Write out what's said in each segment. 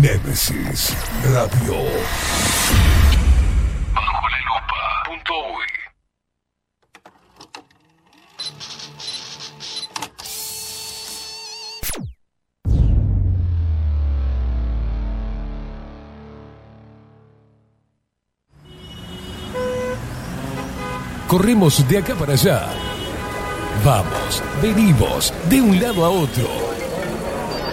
Nemesis Radio. Bajo la lupa. Punto uy. Corremos de acá para allá. Vamos, venimos, de un lado a otro.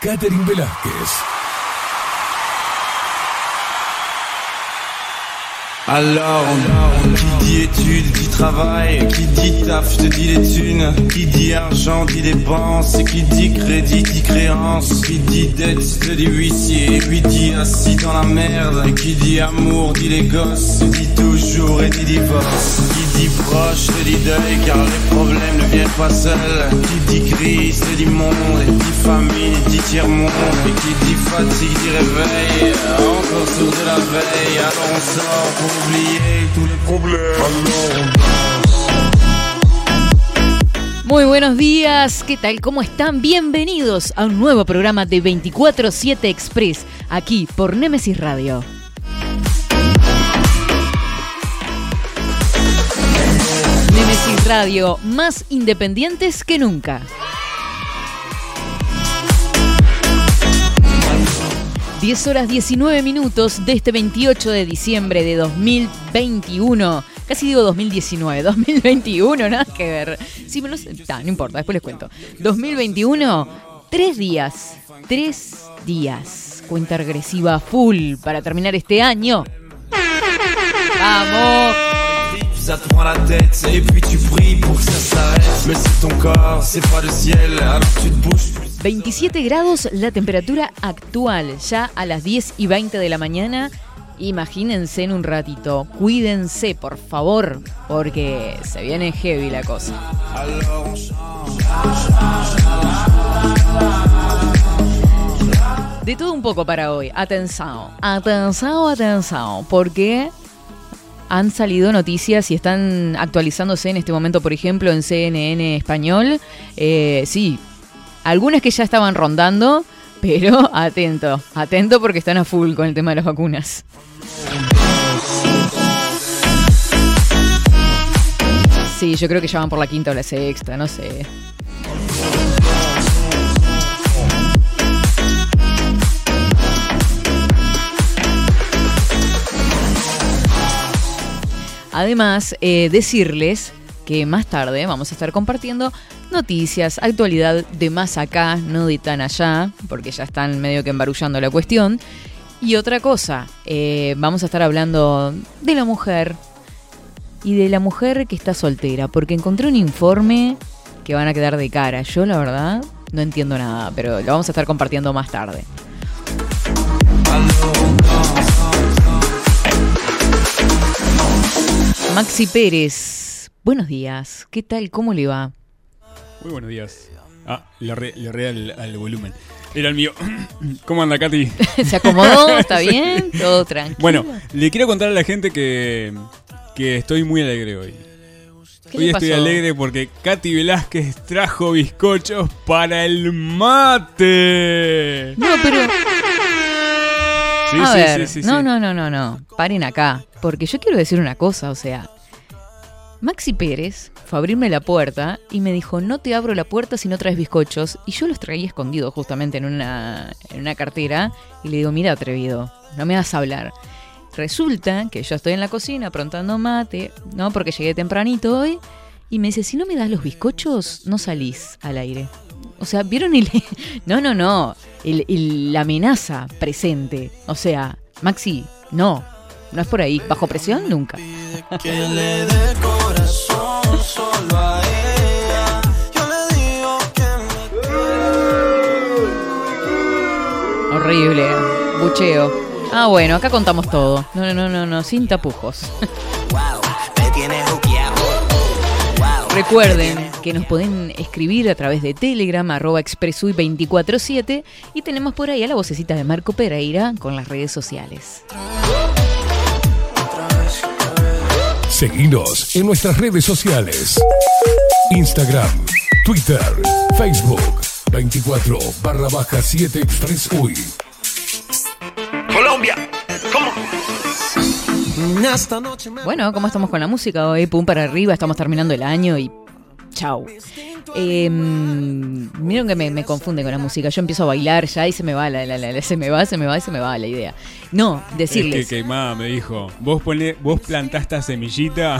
Catherine Velázquez. Alors, qui dit études, dit travail, qui dit taf, te dis les thunes, qui dit argent, dit dépenses, qui dit crédit, dit créance, qui dit dette, te dit huissier, lui dit assis dans la merde, et qui dit amour, dit les gosses, dit toujours et dit divorce, qui dit proche, te dit deuil, car les problèmes ne viennent pas seuls, qui dit crise, te dit monde, et dit famine, dit tiers-monde, et qui dit fatigue, dit réveil, encore sourd de la veille, alors on sort pour Muy buenos días, ¿qué tal? ¿Cómo están? Bienvenidos a un nuevo programa de 24-7 Express, aquí por Nemesis Radio. Nemesis Radio, más independientes que nunca. 10 horas 19 minutos de este 28 de diciembre de 2021. Casi digo 2019, 2021, nada que ver. Sí, pero no, sé, ta, no importa, después les cuento. 2021, tres días, tres días. Cuenta regresiva full para terminar este año. ¡Vamos! Ça te prend la tête et puis tu pries pour que ça s'arrête. Mais c'est ton corps, c'est pas le ciel, alors tu te bouges. 27 grados la temperatura actual, ya a las 10 y 20 de la mañana. Imagínense en un ratito, cuídense por favor, porque se viene heavy la cosa. De todo un poco para hoy, atención, atención, atención, porque han salido noticias y están actualizándose en este momento, por ejemplo, en CNN español. Eh, sí, algunas que ya estaban rondando, pero atento, atento porque están a full con el tema de las vacunas. Sí, yo creo que ya van por la quinta o la sexta, no sé. Además, eh, decirles que más tarde vamos a estar compartiendo noticias, actualidad de más acá, no de tan allá, porque ya están medio que embarullando la cuestión. Y otra cosa, eh, vamos a estar hablando de la mujer y de la mujer que está soltera, porque encontré un informe que van a quedar de cara. Yo la verdad no entiendo nada, pero lo vamos a estar compartiendo más tarde. Maxi Pérez, buenos días. ¿Qué tal? ¿Cómo le va? Muy buenos días. Ah, le re, al, al volumen. Era el mío. ¿Cómo anda, Katy? ¿Se acomodó? ¿Está bien? Todo tranquilo. Bueno, le quiero contar a la gente que, que estoy muy alegre hoy. ¿Qué Hoy le estoy alegre porque Katy Velázquez trajo bizcochos para el mate. No, pero. Sí, a sí, ver, sí, sí, no, no, no, no, no. Paren acá. Porque yo quiero decir una cosa, o sea. Maxi Pérez fue a abrirme la puerta y me dijo, no te abro la puerta si no traes bizcochos. Y yo los traía escondidos justamente en una, en una cartera. Y le digo, mira, atrevido, no me vas a hablar. Resulta que yo estoy en la cocina aprontando mate, ¿no? Porque llegué tempranito hoy. Y me dice, si no me das los bizcochos, no salís al aire. O sea, ¿vieron el... No, no, no. La amenaza presente. O sea, Maxi, no. No es por ahí. Bajo presión, nunca. Que le dé corazón solo a ella. Yo le digo que me Horrible. Bucheo. Ah, bueno, acá contamos todo. No, no, no, no, no sin tapujos. Recuerden que nos pueden escribir a través de Telegram, arroba expresui247 y tenemos por ahí a la vocecita de Marco Pereira con las redes sociales. Seguinos en nuestras redes sociales. Instagram, Twitter, Facebook, 24 barra baja 7 Express UI. Colombia, ¿cómo? Bueno, ¿cómo estamos con la música hoy? Pum para arriba, estamos terminando el año y chau. Eh, Miren que me, me confunde con la música. Yo empiezo a bailar ya y se me va, la, la- la- se me va, se me va se me va la idea. No, Es decirles. que Queimada me dijo, vos pone, vos plantaste esta semillita.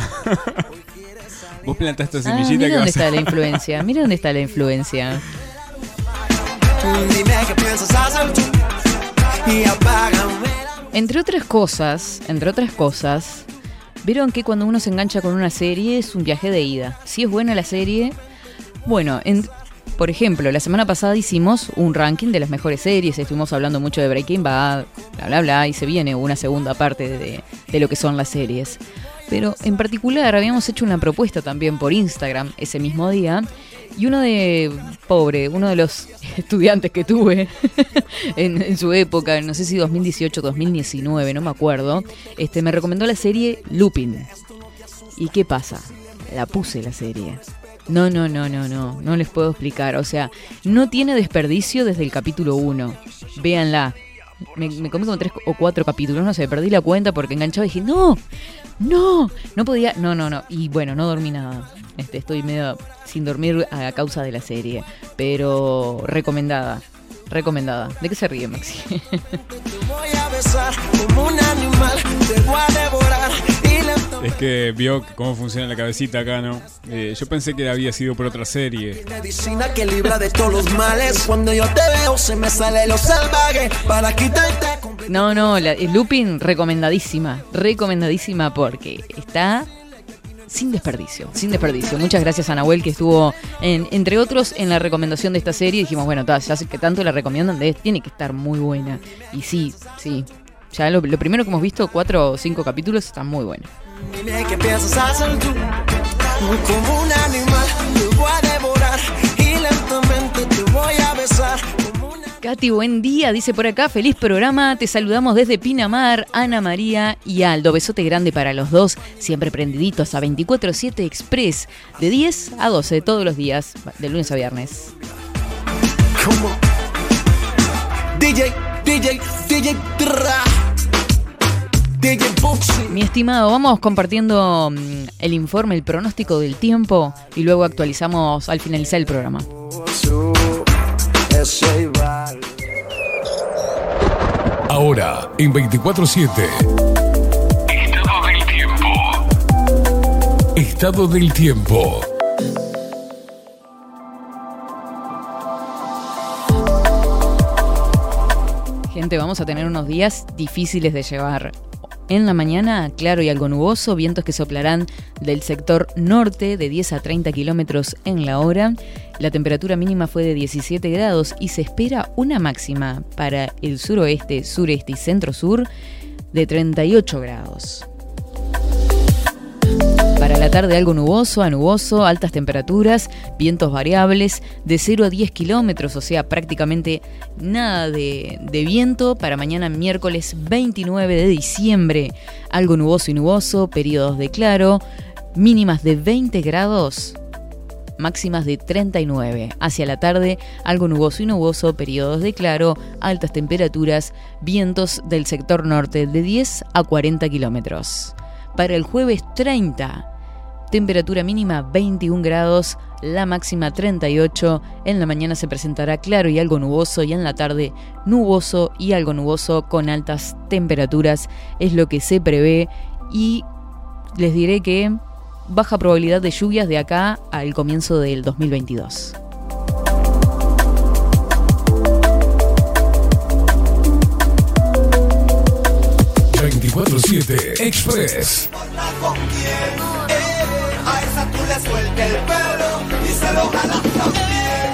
vos plantaste esta Ah, semillita mira que dónde vas a... está la influencia. Mira dónde está la influencia. Entre otras cosas, entre otras cosas, vieron que cuando uno se engancha con una serie es un viaje de ida. Si es buena la serie, bueno, en- por ejemplo, la semana pasada hicimos un ranking de las mejores series, estuvimos hablando mucho de Breaking Bad, bla, bla, bla, y se viene una segunda parte de, de lo que son las series. Pero en particular habíamos hecho una propuesta también por Instagram ese mismo día. Y uno de, pobre, uno de los estudiantes que tuve en, su época, no sé si 2018 2019, no me acuerdo, este, me recomendó la serie Lupin. ¿Y qué pasa? La puse la serie. No, no, no, no, no, no les puedo explicar. O sea, no tiene desperdicio desde el capítulo 1. Véanla. Me, comí como tres o cuatro capítulos, no sé, perdí la cuenta porque enganchaba y dije, no, no, no podía, no, no, no. Y bueno, no dormí nada. Este, estoy medio sin dormir a causa de la serie, pero recomendada, recomendada. ¿De qué se ríe, Maxi? Te voy a besar Es que vio cómo funciona la cabecita acá, ¿no? Eh, yo pensé que había sido por otra serie. medicina que libra de todos los males. Cuando yo te veo se me sale lo salvaje para quitarte completamente. No, no, la, el Lupin recomendadísima, recomendadísima porque está sin desperdicio, sin desperdicio. Muchas gracias a Nahuel que estuvo, en, entre otros, en la recomendación de esta serie. Dijimos, bueno, ta, ya sé que tanto la recomiendan, de- tiene que estar muy buena. Y sí, sí. Ya lo, lo primero que hemos visto, cuatro o cinco capítulos, está muy bueno. Dime qué piensas hacer tú. Como un animal te voy a devorar y lentamente te voy a besar. Katy, buen día, dice por acá, feliz programa, te saludamos desde Pinamar, Ana María y Aldo, besote grande para los dos, siempre prendiditos a 24-7 Express, de 10 a 12 todos los días, de lunes a viernes. como DJ, DJ, DJ, tra. Mi estimado, vamos compartiendo mm, el informe, el pronóstico del tiempo y luego actualizamos al finalizar el programa. Ahora, en 24-7, Estado del tiempo. estado del tiempo. Gente, vamos a tener unos días difíciles de llevar. En la mañana, claro y algo nuboso, vientos que soplarán del sector norte de 10 a 30 kilómetros en la hora. La temperatura mínima fue de 17 grados y se espera una máxima para el suroeste, sureste y centro-sur de 38 grados. La tarde algo nuboso, a nuboso, altas temperaturas, vientos variables de 0 a 10 kilómetros, o sea, prácticamente nada de, de viento. Para mañana miércoles 29 de diciembre, algo nuboso y nuboso, periodos de claro, mínimas de 20 grados, máximas de 39. Hacia la tarde, algo nuboso y nuboso, periodos de claro, altas temperaturas, vientos del sector norte de 10 a 40 kilómetros. Para el jueves 30, temperatura mínima 21 grados, la máxima 38. En la mañana se presentará claro y algo nuboso y en la tarde nuboso y algo nuboso con altas temperaturas. Es lo que se prevé y les diré que baja probabilidad de lluvias de acá al comienzo del 2022. ...24-7 Express. Le el pelo y se lo jala también.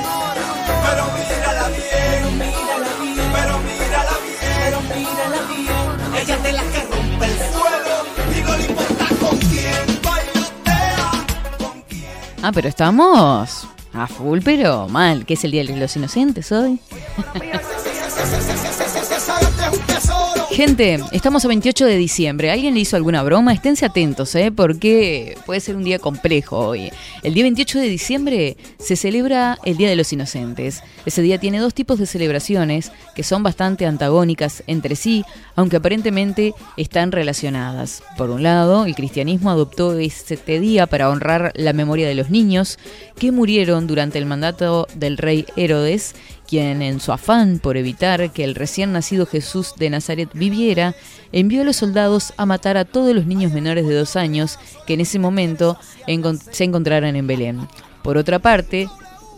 Pero mírala bien, bien, pero mírala bien, pero mírala bien. ella de la que rompe el suelo. No importa con quién. Ah, pero estamos a full, pero mal. ¿Qué es el Día de los Inocentes hoy? Gente, estamos a 28 de diciembre. ¿Alguien le hizo alguna broma? Esténse atentos, ¿eh? Porque puede ser un día complejo hoy. El día 28 de diciembre se celebra el Día de los Inocentes. Ese día tiene dos tipos de celebraciones que son bastante antagónicas entre sí, aunque aparentemente están relacionadas. Por un lado, el cristianismo adoptó este día para honrar la memoria de los niños que murieron durante el mandato del rey Herodes quien en su afán por evitar que el recién nacido Jesús de Nazaret viviera, envió a los soldados a matar a todos los niños menores de dos años que en ese momento se encontraran en Belén. Por otra parte,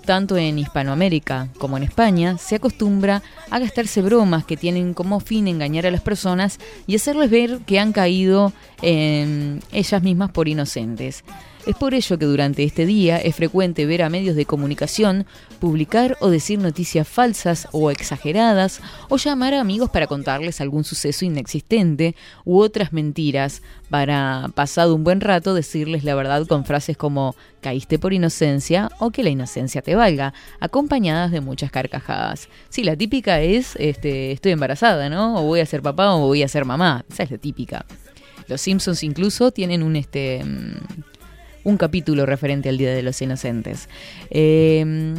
tanto en Hispanoamérica como en España, se acostumbra a gastarse bromas que tienen como fin engañar a las personas y hacerles ver que han caído en ellas mismas por inocentes. Es por ello que durante este día es frecuente ver a medios de comunicación publicar o decir noticias falsas o exageradas o llamar a amigos para contarles algún suceso inexistente u otras mentiras para, pasado un buen rato, decirles la verdad con frases como caíste por inocencia o que la inocencia te valga, acompañadas de muchas carcajadas. Sí, la típica es este, estoy embarazada, ¿no? O voy a ser papá o voy a ser mamá. Esa es la típica. Los Simpsons incluso tienen un este mm, un capítulo referente al Día de los Inocentes. Eh,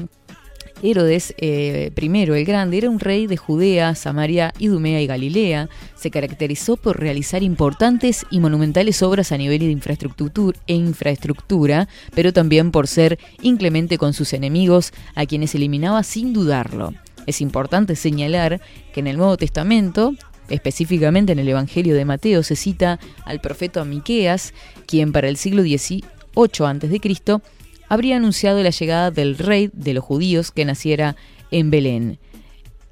Herodes eh, I el Grande era un rey de Judea, Samaria, Idumea y Galilea. Se caracterizó por realizar importantes y monumentales obras a nivel de infraestructura, e infraestructura, pero también por ser inclemente con sus enemigos, a quienes eliminaba sin dudarlo. Es importante señalar que en el Nuevo Testamento, específicamente en el Evangelio de Mateo, se cita al profeta Miqueas, quien para el siglo XVIII a.C. habría anunciado la llegada del rey de los judíos que naciera en Belén.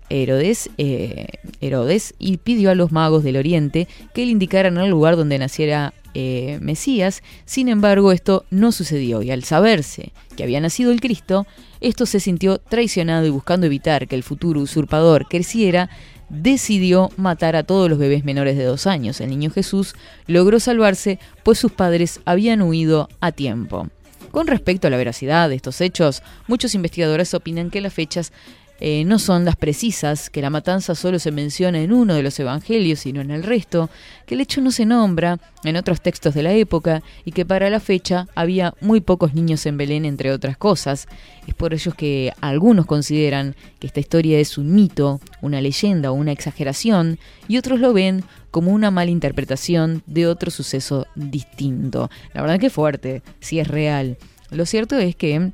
Herodes, eh, Herodes y pidió a los magos del oriente que le indicaran el lugar donde naciera eh, Mesías, sin embargo esto no sucedió y al saberse que había nacido el Cristo, esto se sintió traicionado y buscando evitar que el futuro usurpador creciera, decidió matar a todos los bebés menores de dos años. El niño Jesús logró salvarse pues sus padres habían huido a tiempo. Con respecto a la veracidad de estos hechos, muchos investigadores opinan que las fechas eh, no son las precisas, que la matanza solo se menciona en uno de los evangelios y no en el resto, que el hecho no se nombra en otros textos de la época y que para la fecha había muy pocos niños en Belén, entre otras cosas. Es por ello que algunos consideran que esta historia es un mito, una leyenda o una exageración, y otros lo ven como una mala interpretación de otro suceso distinto. La verdad que fuerte, si es real. Lo cierto es que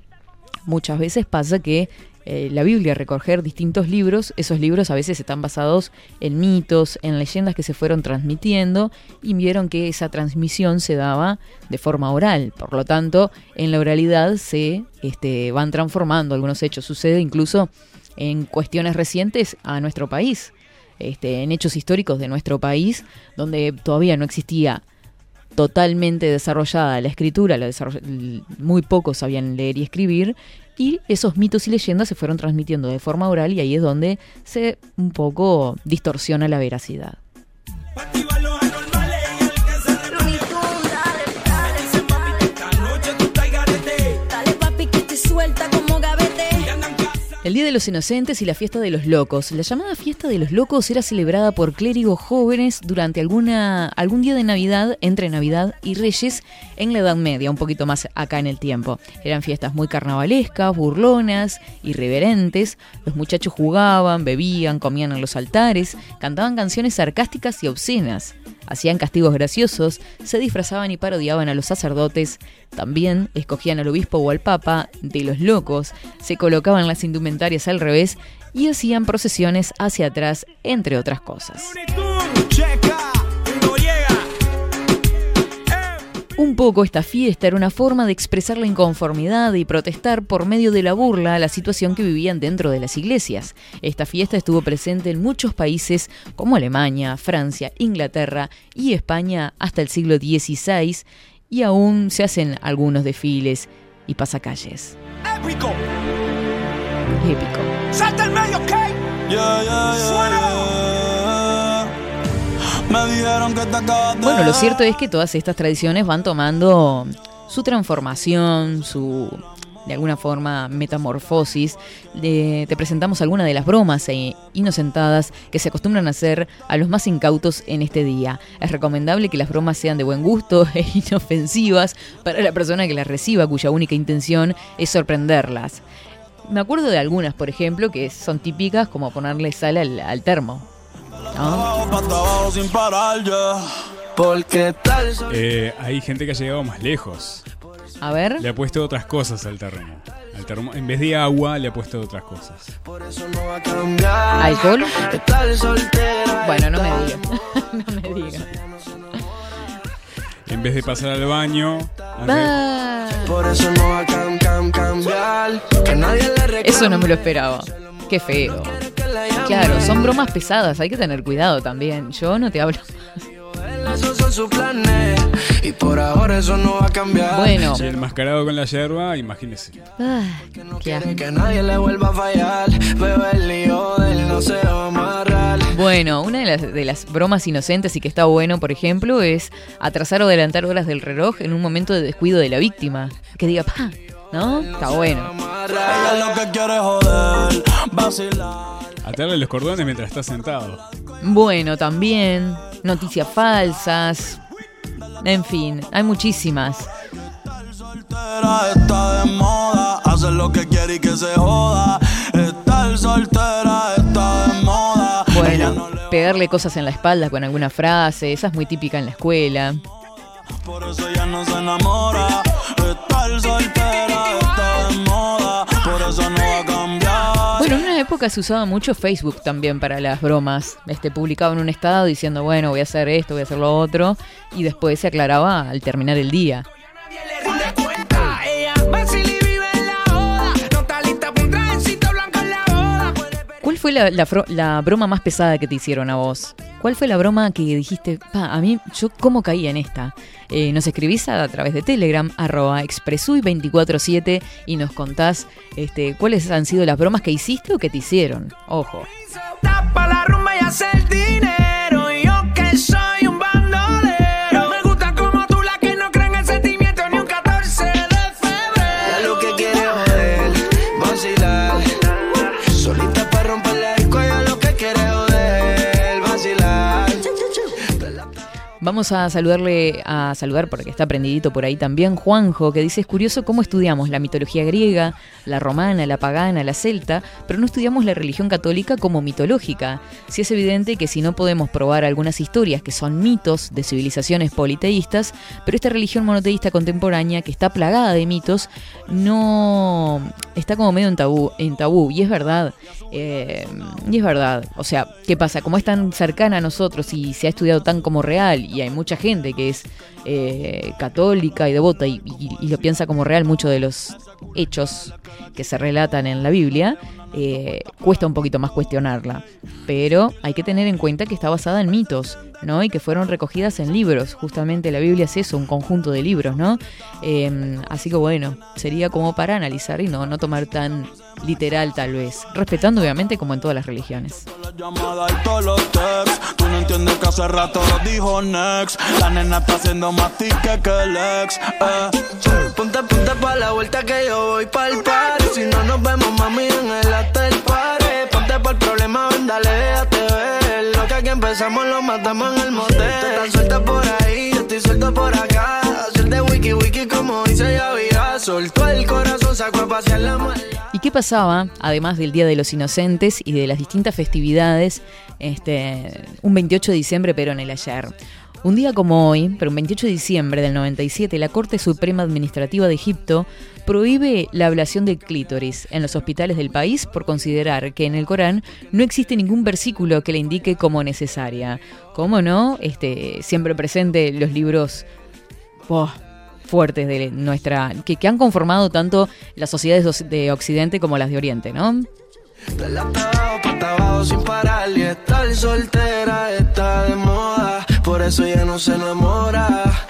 muchas veces pasa que eh, la Biblia recoger distintos libros, esos libros a veces están basados en mitos, en leyendas que se fueron transmitiendo y vieron que esa transmisión se daba de forma oral. Por lo tanto, en la oralidad se este, van transformando algunos hechos. Sucede incluso en cuestiones recientes a nuestro país, este, en hechos históricos de nuestro país, donde todavía no existía totalmente desarrollada la escritura, la muy pocos sabían leer y escribir, y esos mitos y leyendas se fueron transmitiendo de forma oral y ahí es donde se un poco distorsiona la veracidad. El Día de los Inocentes y la Fiesta de los Locos. La llamada Fiesta de los Locos era celebrada por clérigos jóvenes durante alguna, algún día de Navidad, entre Navidad y Reyes, en la Edad Media, un poquito más acá en el tiempo. Eran fiestas muy carnavalescas, burlonas, irreverentes. Los muchachos jugaban, bebían, comían en los altares, cantaban canciones sarcásticas y obscenas. Hacían castigos graciosos, se disfrazaban y parodiaban a los sacerdotes, también escogían al obispo o al papa de los locos, se colocaban las indumentarias al revés y hacían procesiones hacia atrás, entre otras cosas. Un poco esta fiesta era una forma de expresar la inconformidad y protestar por medio de la burla a la situación que vivían dentro de las iglesias. Esta fiesta estuvo presente en muchos países como Alemania, Francia, Inglaterra y España hasta el siglo XVI y aún se hacen algunos desfiles y pasacalles. Épico. Épico. Salta el medio, ¿ok? Ya, ya, ya, Bueno, lo cierto es que todas estas tradiciones van tomando su transformación, su de alguna forma metamorfosis. Te presentamos algunas de las bromas e inocentadas que se acostumbran a hacer a los más incautos en este día. Es recomendable que las bromas sean de buen gusto e inofensivas para la persona que las reciba, cuya única intención es sorprenderlas. Me acuerdo de algunas, por ejemplo, que son típicas como ponerle sal al, al termo. Eh, hay gente que ha llegado más lejos. A ver. Le ha puesto otras cosas al terreno. Al en vez de agua, le ha puesto otras cosas. ¿Alcohol? Bueno, no me digas. no me digas. En vez de pasar al baño, hace- Va. Por eso no va a cam, cambiar. Eso no me lo esperaba. Qué feo. Claro, son bromas pesadas, hay que tener cuidado también. Yo no te hablo. Esos son sus planes. Y por ahora eso no va a cambiar. Bueno, y el mascarado con la yerba, imagínese. ah, No qué asco. quieren que nadie le vuelva a fallar. Pero el lío de él no se va a amarrar. Bueno, una de las, de las bromas inocentes y que está bueno, por ejemplo, es atrasar o adelantar horas del reloj en un momento de descuido de la víctima. Que diga, pa, ¿no? Está bueno. Ella lo que quiere es joder, vacilar. Atarle los cordones mientras está sentado. Bueno, también noticias falsas. En fin, hay muchísimas. Soltera está de moda, hacer lo que quiere y que se joda. Estar soltera está de moda. Ella no Bueno, pegarle cosas en la espalda con alguna frase, esa es muy típica en la escuela. por eso ella no se enamora. Estar soltera época se usaba mucho Facebook también para las bromas. Este publicaba en un estado diciendo, bueno, voy a hacer esto, voy a hacer lo otro, y después se aclaraba al terminar el día. Fue la, la broma más pesada que te hicieron a vos? ¿Cuál fue la broma que dijiste, pa, a mí, yo cómo caí en esta? Eh, nos escribís a, través de Telegram, arroba expresui247 y nos contás este, cuáles han sido las bromas que hiciste o que te hicieron. Ojo. Tapa la rumba y hacer dinero. Vamos a saludarle, a saludar porque está prendidito por ahí también, Juanjo, que dice, es curioso cómo estudiamos la mitología griega, la romana, la pagana, la celta, pero no estudiamos la religión católica como mitológica. Sí es evidente que si no podemos probar algunas historias que son mitos de civilizaciones politeístas, pero esta religión monoteísta contemporánea que está plagada de mitos, no está como medio en tabú, en tabú y es verdad. eh, y es verdad. O sea, ¿qué pasa? Como es tan cercana a nosotros y se ha estudiado tan como real y hay mucha gente que es eh, católica y devota y, lo piensa como real muchos de los hechos que se relatan en la Biblia, eh, cuesta un poquito más cuestionarla. Pero hay que tener en cuenta que está basada en mitos, ¿no? Y que fueron recogidas en libros. Justamente la Biblia es eso, un conjunto de libros, ¿no? Eh, así que bueno, sería como para analizar y no, no tomar tan literal tal vez. Respetando obviamente como en todas las religiones. ¿Y qué pasaba, además del Día de los Inocentes y de las distintas festividades, este, un 28 de diciembre, pero en el ayer? Un día como hoy, pero un 28 de diciembre del 97, la Corte Suprema Administrativa de Egipto prohíbe la ablación del clítoris en los hospitales del país por considerar que en el Corán no existe ningún versículo que la indique como necesaria. ¿Cómo no? Este, siempre presente los libros Buah, fuertes de nuestra que, han conformado tanto las sociedades oc- de Occidente como las de Oriente, ¿no? Pata abajo sin parar y estar soltera está de por eso ya no se enamora.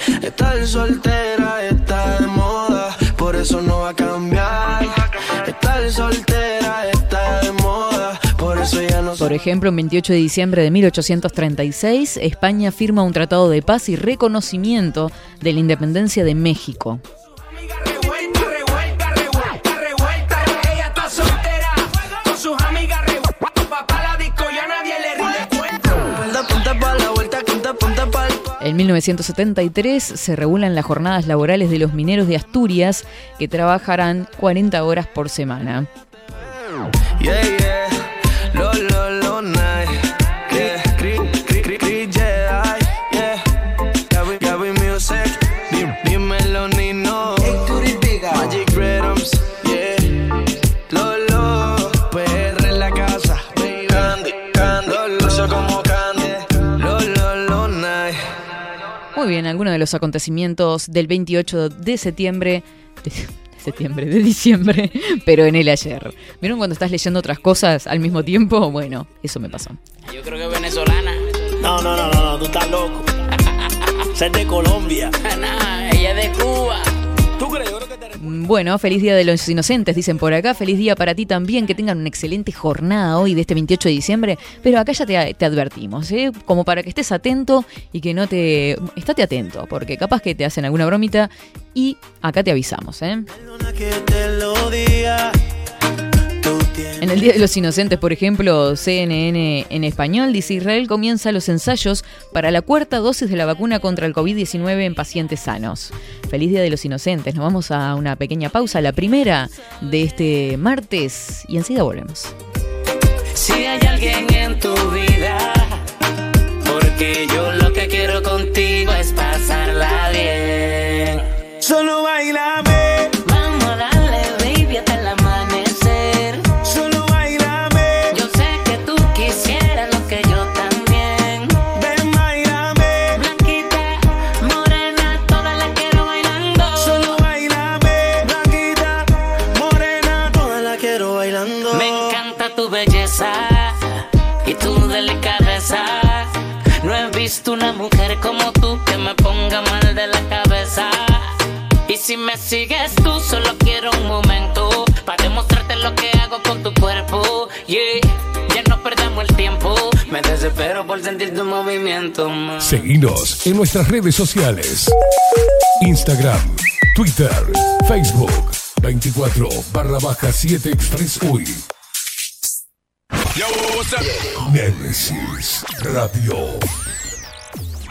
Soltera por eso no va a cambiar. Soltera por eso ya no Por ejemplo, en 28 de diciembre de 1836, España firma un tratado de paz y reconocimiento de la independencia de México. En 1973 se regulan las jornadas laborales de los mineros de Asturias, que trabajarán 40 horas por semana. Algunos de los acontecimientos del 28 de septiembre. De de septiembre, de diciembre, pero en el ayer. ¿Vieron cuando estás leyendo otras cosas al mismo tiempo? Bueno, eso me pasó. Yo creo que es venezolana. No, no, no, no, no, tú estás loco. Ser de Colombia. Nah, ella es de Cuba. ¿Tú crees? Bueno, feliz día de los inocentes, dicen por acá. Feliz día para ti también, que tengan una excelente jornada hoy de este 28 de diciembre. Pero acá ya te, advertimos, ¿eh? como para que estés atento y que no te... Estate atento, porque capaz que te hacen alguna bromita y acá te avisamos. ¿eh? En el Día de los Inocentes, por ejemplo, CNN en español dice Israel comienza los ensayos para la cuarta dosis de la vacuna contra el COVID-19 en pacientes sanos. Feliz Día de los Inocentes. Nos vamos a una pequeña pausa, la primera de este martes, y enseguida volvemos. Si hay alguien en tu vida, porque yo lo que quiero contigo es pasarla bien. Solo bailame, visto una mujer como tú que me ponga mal de la cabeza. Y si me sigues tú, solo quiero un momento para demostrarte lo que hago con tu cuerpo. Yeah, ya no perdamos el tiempo. Me desespero por sentir tu movimiento. ma. Seguinos en nuestras redes sociales. Instagram, Twitter, Facebook, 24 barra baja 7 Express UI. Nemesis Radio.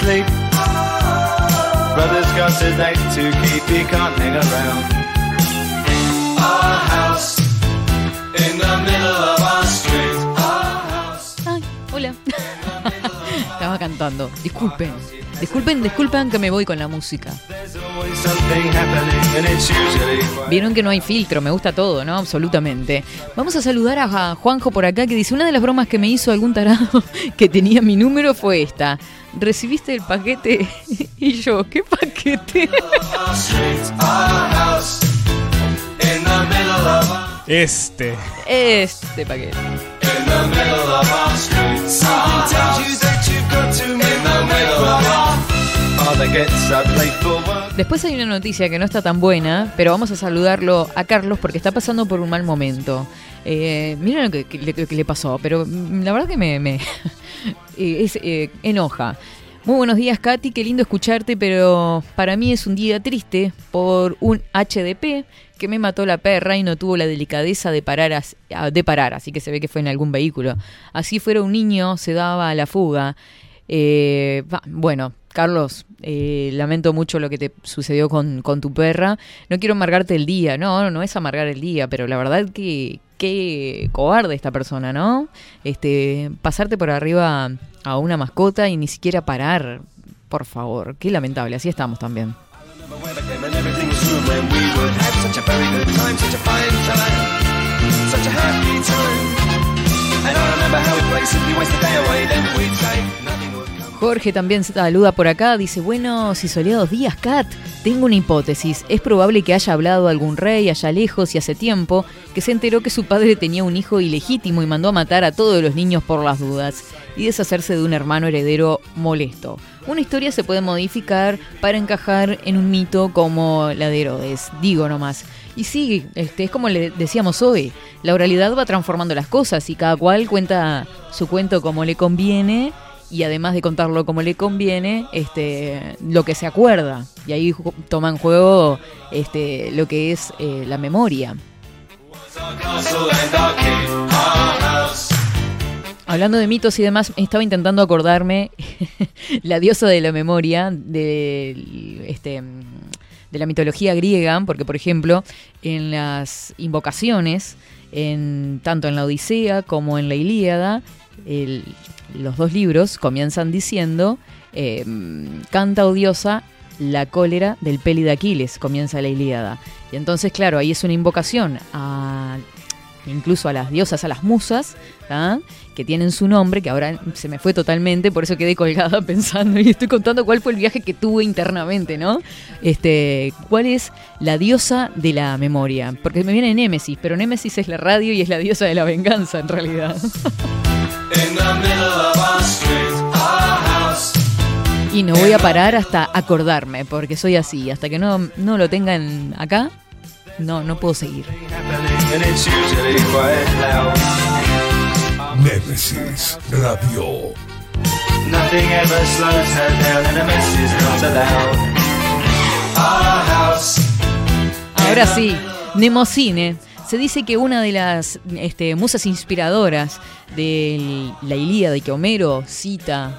Sleep. Brother's got date to keep, he can't hang around. Our house in the middle of our street. Our house. Ay, hola. Estaba cantando. Disculpen. Disculpen, disculpen que me voy con la música. Vieron que no hay filtro, me gusta todo, ¿no? Absolutamente. Vamos a saludar a Juanjo por acá que dice, una de las bromas que me hizo algún tarado que tenía mi número fue esta. ¿Recibiste el paquete? Y yo, ¿qué paquete? Este. Este paquete. Después hay una noticia que no está tan buena, pero vamos a saludarlo a Carlos porque está pasando por un mal momento. Eh, miren lo que, le- pasó, pero mm, la verdad que me, me- eh, es, eh, enoja. Muy buenos días, Katy. Qué lindo escucharte, pero para mí es un día triste por un HDP que me mató la perra y no tuvo la delicadeza de parar, de parar así que se ve que fue en algún vehículo. Así fuera un niño, se daba a la fuga. Eh, bueno, Carlos, eh, lamento mucho lo que te sucedió con, con tu perra. No quiero amargarte el día, no, no, es amargar el día, pero la verdad que qué cobarde esta persona, ¿no? Este, pasarte por arriba a una mascota y ni siquiera parar, por favor, qué lamentable, así estamos también. Jorge también saluda por acá, dice, buenos y soleados días, Kat. Tengo una hipótesis. Es probable que haya hablado algún rey allá lejos y hace tiempo que se enteró que su padre tenía un hijo ilegítimo y mandó a matar a todos los niños por las dudas y deshacerse de un hermano heredero molesto. Una historia se puede modificar para encajar en un mito como la de Herodes, digo nomás. Y sí, este, es como le decíamos hoy, la oralidad va transformando las cosas y cada cual cuenta su cuento como le conviene y además de contarlo como le conviene, este, lo que se acuerda. Y ahí toma en juego este, lo que es eh, la memoria. Hablando de mitos y demás, estaba intentando acordarme la diosa de la memoria de este de la mitología griega, porque por ejemplo, en las invocaciones, en, tanto en la Odisea como en la Ilíada, los dos libros comienzan diciendo, eh, canta odiosa la cólera del peli de Aquiles, comienza la Ilíada. Y entonces, claro, ahí es una invocación a incluso a las diosas, a las musas, que tienen su nombre, que ahora se me fue totalmente, por eso quedé colgada pensando y estoy contando cuál fue el viaje que tuve internamente, ¿no? Este, ¿cuál es la diosa de la memoria? Porque me viene Némesis, pero Némesis es la radio y es la diosa de la venganza en realidad. In the middle of our street, our house. Y no voy a parar hasta acordarme, porque soy así, hasta que no, no lo tengan acá, no, no puedo seguir. Némesis Radio. Nothing ever slows her down, and a mess is not allowed. Our house. Ahora sí, Nemocine. Se dice que una de las este, musas inspiradoras de la Ilíada y que Homero cita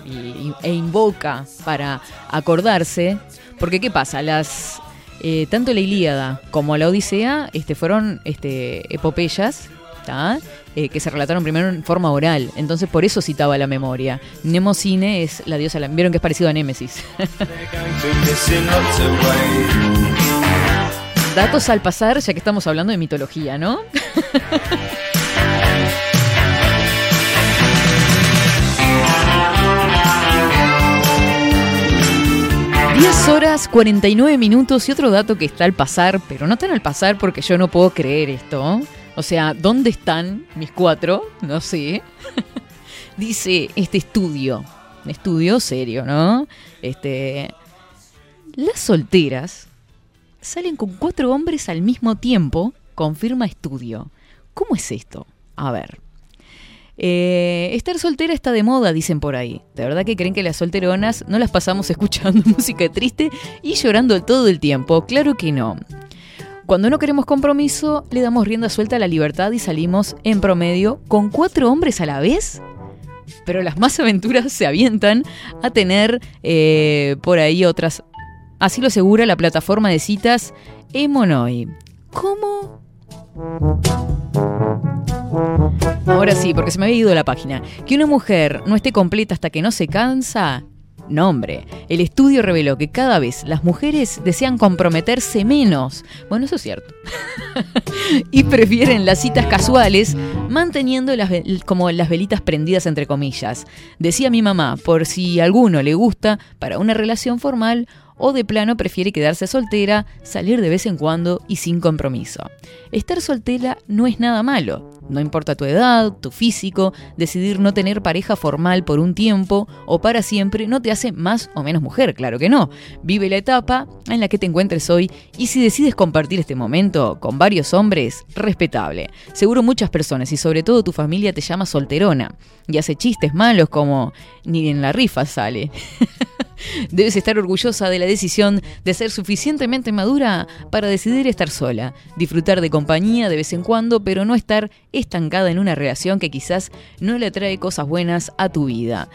e invoca para acordarse, porque ¿qué pasa? Las eh, tanto la Ilíada como la Odisea este, fueron este, epopeyas. Eh, que se relataron primero en forma oral, entonces por eso citaba la memoria. Nemocine es la diosa, vieron que es parecido a Némesis. Datos al pasar, ya que estamos hablando de mitología, ¿no? Diez horas 49 minutos y otro dato que está al pasar, pero no tan al pasar porque yo no puedo creer esto. O sea, ¿dónde están mis cuatro? No sé. Dice este estudio, un estudio serio, ¿no? Este, las solteras salen con cuatro hombres al mismo tiempo, confirma estudio. ¿Cómo es esto? A ver. Eh, estar soltera está de moda, dicen por ahí. ¿De verdad que creen que las solteronas no las pasamos escuchando música triste y llorando todo el tiempo? Claro que no. Cuando no queremos compromiso, le damos rienda suelta a la libertad y salimos en promedio con cuatro hombres a la vez. Pero las más aventuras se avientan a tener eh, por ahí otras. Así lo asegura la plataforma de citas Emonoi. ¿Cómo? Ahora sí, porque se me había ido la página. Que una mujer no esté completa hasta que no se cansa. No, hombre. El estudio reveló que cada vez las mujeres desean comprometerse menos. Bueno, eso es cierto. y prefieren las citas casuales, manteniendo las, como las velitas prendidas entre comillas. Decía mi mamá, por si alguno le gusta para una relación formal o de plano prefiere quedarse soltera, salir de vez en cuando y sin compromiso. Estar soltera no es nada malo. No importa tu edad, tu físico, decidir no tener pareja formal por un tiempo o para siempre no te hace más o menos mujer, claro que no. Vive la etapa en la que te encuentres hoy y si decides compartir este momento con varios hombres, respetable. Seguro muchas personas y sobre todo tu familia te llama solterona y hace chistes malos como ni en la rifa sale. Debes estar orgullosa de la decisión de ser suficientemente madura para decidir estar sola, disfrutar de compañía de vez en cuando, pero no estar estancada en una relación que quizás no le trae cosas buenas a tu vida.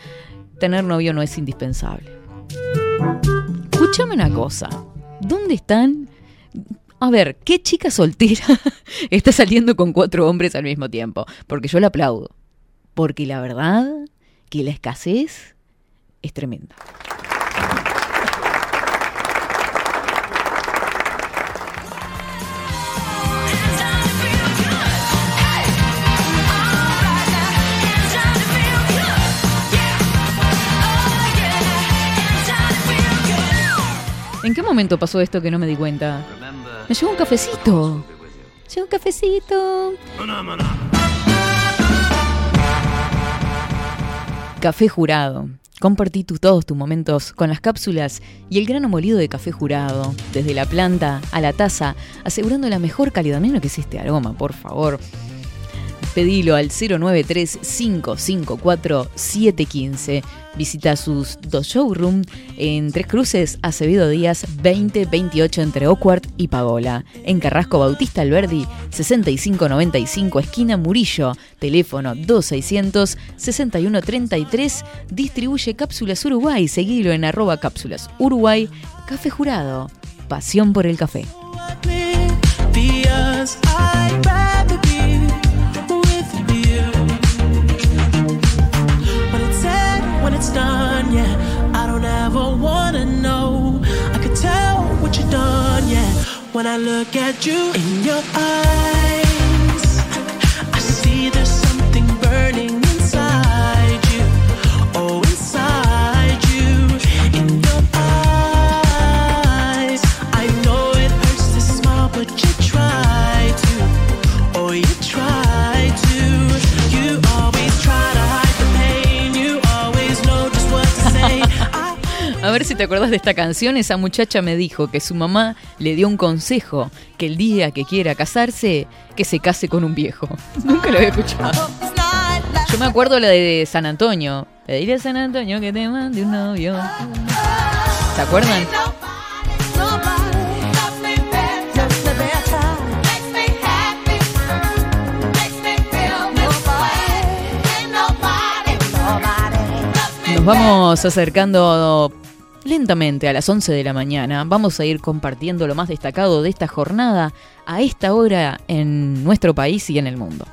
Tener novio no es indispensable. Escúchame una cosa. ¿Dónde están? A ver, ¿qué chica soltera está saliendo con cuatro hombres al mismo tiempo? Porque yo la aplaudo. Porque la verdad que la escasez es tremenda. ¿En qué momento pasó esto que no me di cuenta? Me llegó un cafecito. Llegó un cafecito. Café jurado. Compartí todos tus momentos con las cápsulas y el grano molido de café jurado, desde la planta a la taza, asegurando la mejor calidad. Mira que es este aroma, por favor. Pedilo al 093-554-715. Visita sus dos showrooms en Tres Cruces, Acevedo Díaz 2028 entre Ocuart y Pagola. En Carrasco Bautista Alberdi 6595 esquina Murillo. Teléfono 2600 6133. Distribuye Cápsulas Uruguay. Seguilo en arroba cápsulas Uruguay. Café jurado. pasión por el café. It's done, yeah, I don't ever wanna know. I could tell what you've done, yeah. When I look at you in your eyes, I see there's A ver si te acuerdas de esta canción, esa muchacha me dijo que su mamá le dio un consejo, que el día que quiera casarse, que se case con un viejo. Nunca lo había escuchado. Yo me acuerdo la de San Antonio. Le diré a San Antonio que te mande un novio. ¿Se acuerdan? Nos vamos acercando lentamente a las 11 de la mañana. Vamos a ir compartiendo lo más destacado de esta jornada a esta hora en nuestro país y en el mundo.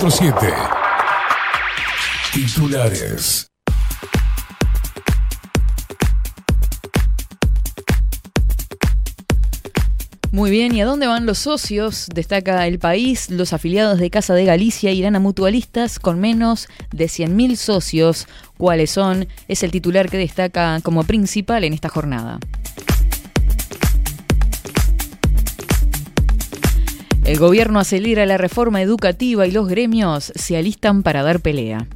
947. Titulares. Muy bien, ¿y a dónde van los socios? Destaca el país, los afiliados de Casa de Galicia irán a mutualistas con menos de 100.000 socios. ¿Cuáles son? Es el titular que destaca como principal en esta jornada. El gobierno acelera la reforma educativa y los gremios se alistan para dar pelea.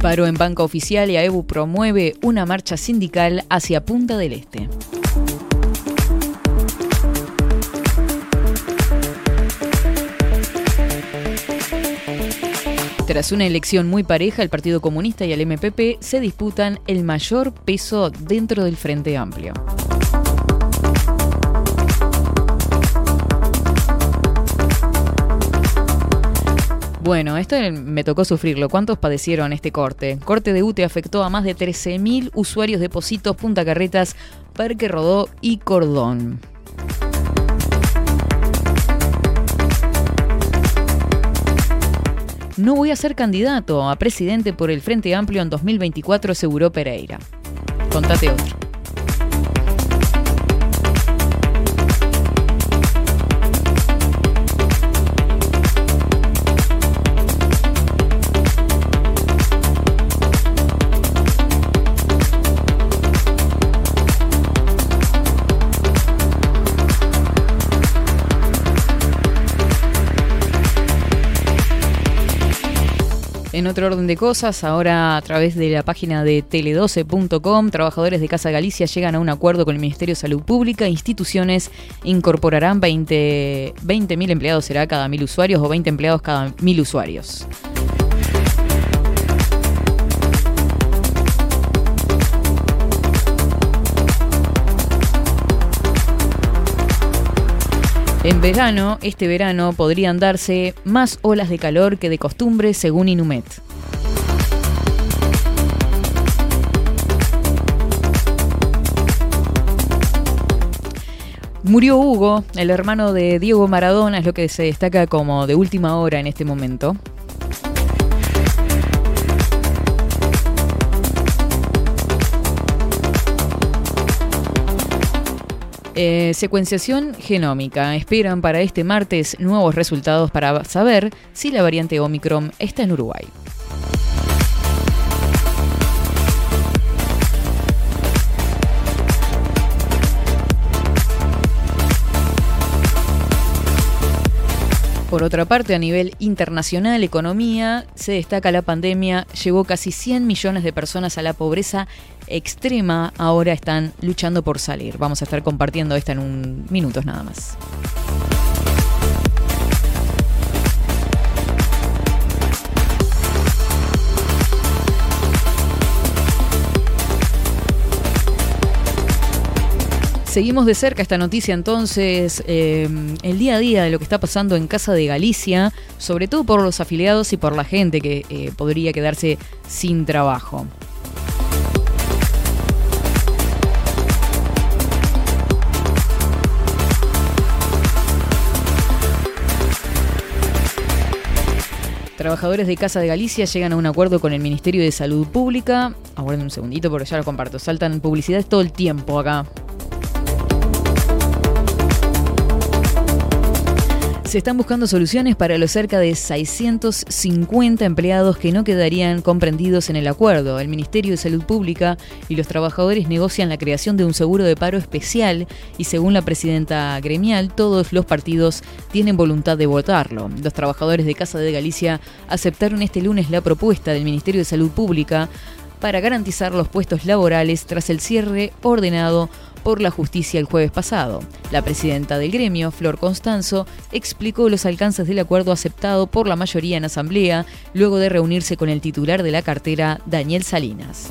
Paro en banca oficial y AEBU promueve una marcha sindical hacia Punta del Este. Tras una elección muy pareja, el Partido Comunista y el MPP se disputan el mayor peso dentro del Frente Amplio. Bueno, esto me tocó sufrirlo. ¿Cuántos padecieron este corte? Corte de UTE afectó a más de 13.000 usuarios de Positos, Punta Carretas, Parque Rodó y Cordón. No voy a ser candidato a presidente por el Frente Amplio en 2024, aseguró Pereira. Contate otro. En otro orden de cosas, ahora a través de la página de tele12.com, trabajadores de Casa Galicia llegan a un acuerdo con el Ministerio de Salud Pública. Instituciones incorporarán 20 20.000 empleados, será cada mil usuarios o 20 empleados cada mil usuarios. En verano, este verano, podrían darse más olas de calor que de costumbre, según Inumet. Murió Hugo, el hermano de Diego Maradona, es lo que se destaca como de última hora en este momento. Eh, secuenciación genómica. Esperan para este martes nuevos resultados para saber si la variante Omicron está en Uruguay. Por otra parte, a nivel internacional, economía, se destaca la pandemia, llevó casi 100 millones de personas a la pobreza extrema ahora están luchando por salir. Vamos a estar compartiendo esta en un minutos nada más. Seguimos de cerca esta noticia entonces, eh, el día a día de lo que está pasando en Casa de Galicia, sobre todo por los afiliados y por la gente que eh, podría quedarse sin trabajo. Trabajadores de Casa de Galicia llegan a un acuerdo con el Ministerio de Salud Pública. Aguarden un segundito porque ya lo comparto. Saltan publicidades todo el tiempo acá. Se están buscando soluciones para los cerca de 650 empleados que no quedarían comprendidos en el acuerdo. El Ministerio de Salud Pública y los trabajadores negocian la creación de un seguro de paro especial y según la presidenta gremial, todos los partidos tienen voluntad de votarlo. Los trabajadores de Casa de Galicia aceptaron este lunes la propuesta del Ministerio de Salud Pública para garantizar los puestos laborales tras el cierre ordenado por la justicia el jueves pasado. La presidenta del gremio, Flor Constanzo, explicó los alcances del acuerdo aceptado por la mayoría en asamblea luego de reunirse con el titular de la cartera, Daniel Salinas.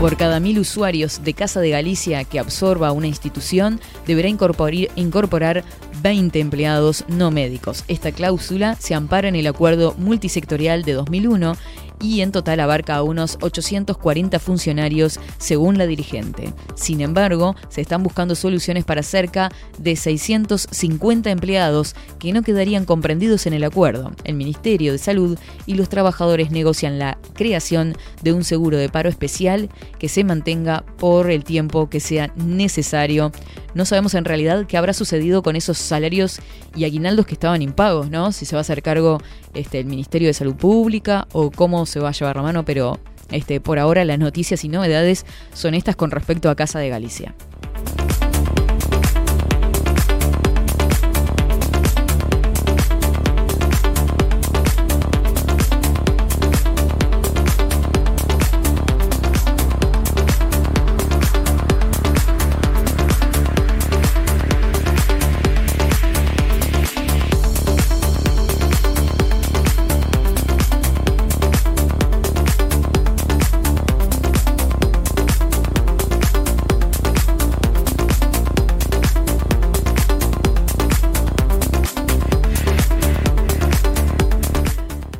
Por cada mil usuarios de Casa de Galicia que absorba una institución, deberá incorporar, incorporar 20 empleados no médicos. Esta cláusula se ampara en el acuerdo multisectorial de 2001 y en total abarca a unos 840 funcionarios según la dirigente. Sin embargo, se están buscando soluciones para cerca de 650 empleados que no quedarían comprendidos en el acuerdo. El Ministerio de Salud y los trabajadores negocian la creación de un seguro de paro especial que se mantenga por el tiempo que sea necesario. No sabemos en realidad qué habrá sucedido con esos salarios y aguinaldos que estaban impagos, ¿no? Si se va a hacer cargo este, el Ministerio de Salud Pública o cómo se va a llevar la mano, pero este, por ahora las noticias y novedades son estas con respecto a Casa de Galicia.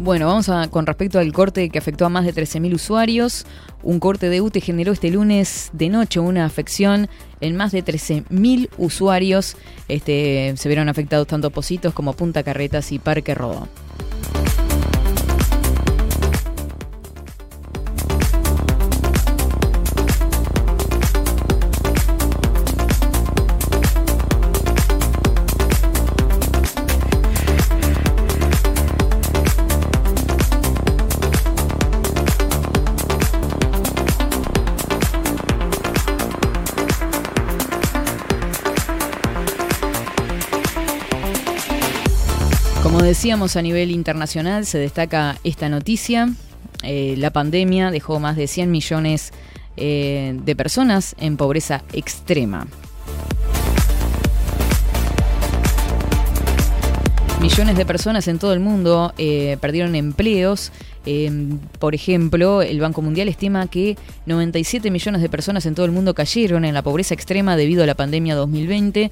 Bueno, vamos a con respecto al corte que afectó a más de 13.000 usuarios. Un corte de UTE generó este lunes de noche una afección en más de 13.000 usuarios. Este, se vieron afectados tanto Positos como Punta Carretas y Parque Rodó. A nivel internacional, se destaca esta noticia. Eh, la pandemia dejó más de 100 millones eh, de personas en pobreza extrema. Millones de personas en todo el mundo eh, perdieron empleos. Eh, por ejemplo, el Banco Mundial estima que 97 millones de personas en todo el mundo cayeron en la pobreza extrema debido a la pandemia 2020.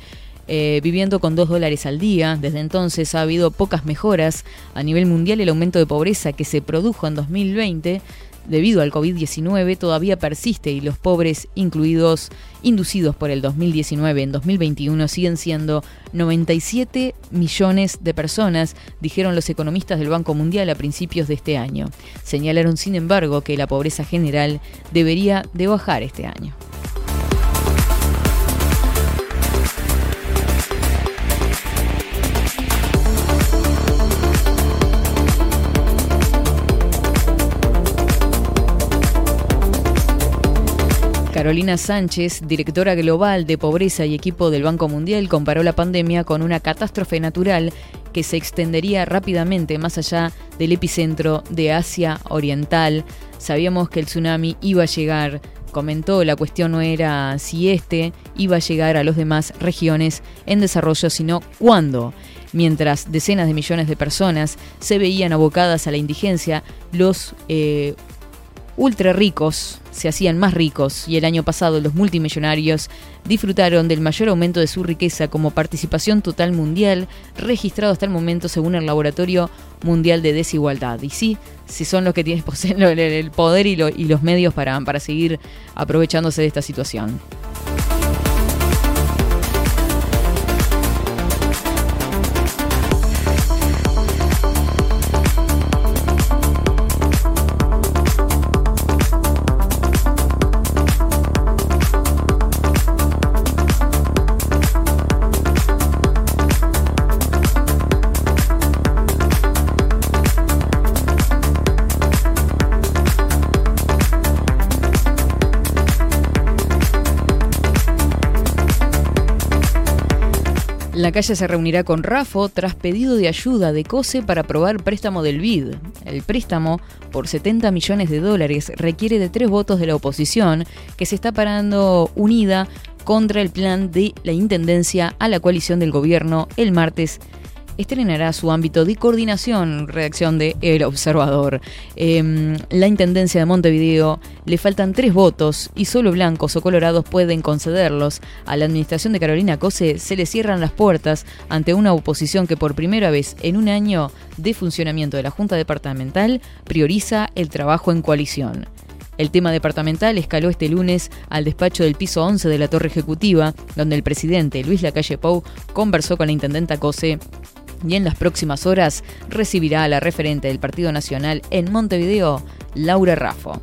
Eh, viviendo con 2 dólares al día. Desde entonces ha habido pocas mejoras. A nivel mundial el aumento de pobreza que se produjo en 2020 debido al COVID-19 todavía persiste y los pobres incluidos inducidos por el 2019 en 2021 siguen siendo 97 millones de personas, dijeron los economistas del Banco Mundial a principios de este año. Señalaron sin embargo que la pobreza general debería de bajar este año. Carolina Sánchez, directora global de pobreza y equipo del Banco Mundial, comparó la pandemia con una catástrofe natural que se extendería rápidamente más allá del epicentro de Asia Oriental. Sabíamos que el tsunami iba a llegar, comentó, la cuestión no era si este iba a llegar a las demás regiones en desarrollo, sino cuándo. Mientras decenas de millones de personas se veían abocadas a la indigencia, los eh, ultra ricos se hacían más ricos y el año pasado los multimillonarios disfrutaron del mayor aumento de su riqueza como participación total mundial registrado hasta el momento según el Laboratorio Mundial de Desigualdad. Y sí, si son los que tienen poseen el- poder y los medios para, para seguir aprovechándose de esta situación. La calle se reunirá con Rafo tras pedido de ayuda de COSE para aprobar préstamo del BID. El préstamo, por 70 millones de dólares, requiere de tres votos de la oposición, que se está parando unida contra el plan de la Intendencia a la coalición del gobierno el martes estrenará su ámbito de coordinación, redacción de El Observador. Em, la Intendencia de Montevideo le faltan tres votos y solo blancos o colorados pueden concederlos. A la administración de Carolina Cose se le cierran las puertas ante una oposición que por primera vez en un año de funcionamiento de la Junta Departamental prioriza el trabajo en coalición. El tema departamental escaló este lunes al despacho del piso 11 de la Torre Ejecutiva, donde el presidente Luis Lacalle Pou conversó con la intendenta Cose y en las próximas horas recibirá a la referente del Partido Nacional en Montevideo, Laura Raffo.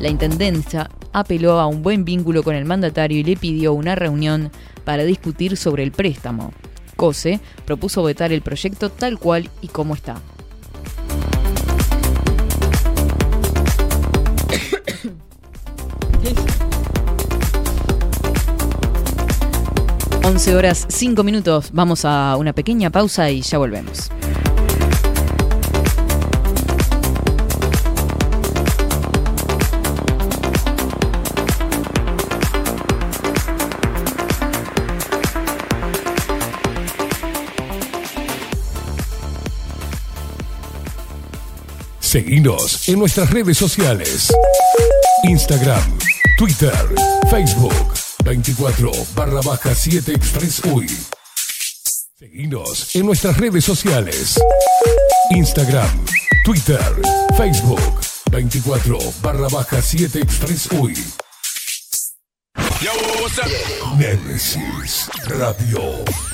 La intendencia apeló a un buen vínculo con el mandatario y le pidió una reunión para discutir sobre el préstamo. COSE propuso vetar el proyecto tal cual y como está. 11 horas 5 minutos. Vamos a una pequeña pausa y ya volvemos. Seguinos en nuestras redes sociales. Instagram, Twitter, Facebook, 24 barra baja 7 Express UI. Seguinos en nuestras redes sociales. Instagram, Twitter, Facebook, 24 barra baja 7 Express UI. Nemesis Radio.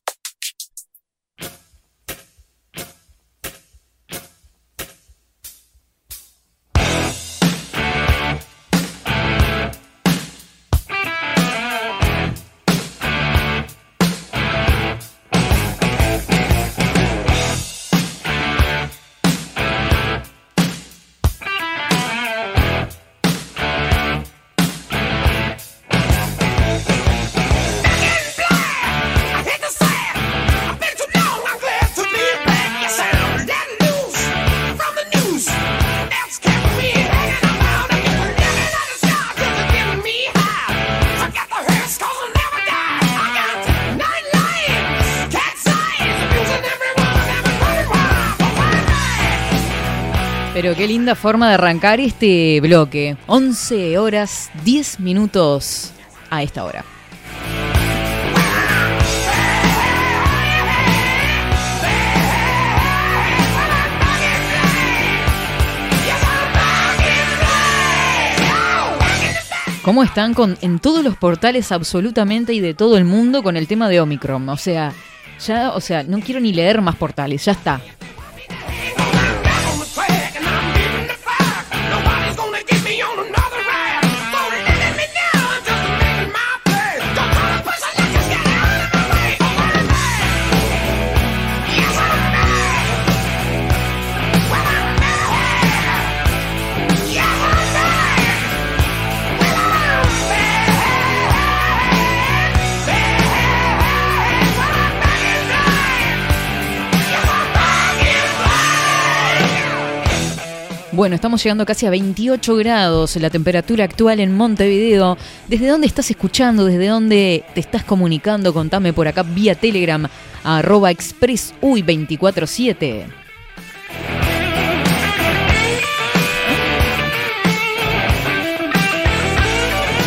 Pero qué linda forma de arrancar este bloque. 11 horas 10 minutos a esta hora. ¿Cómo están con, en todos los portales absolutamente y de todo el mundo con el tema de Omicron? O sea, ya, o sea, no quiero ni leer más portales, ya está. Bueno, estamos llegando casi a 28 grados la temperatura actual en Montevideo. ¿Desde dónde estás escuchando? ¿Desde dónde te estás comunicando? Contame por acá vía Telegram arroba expressuy247.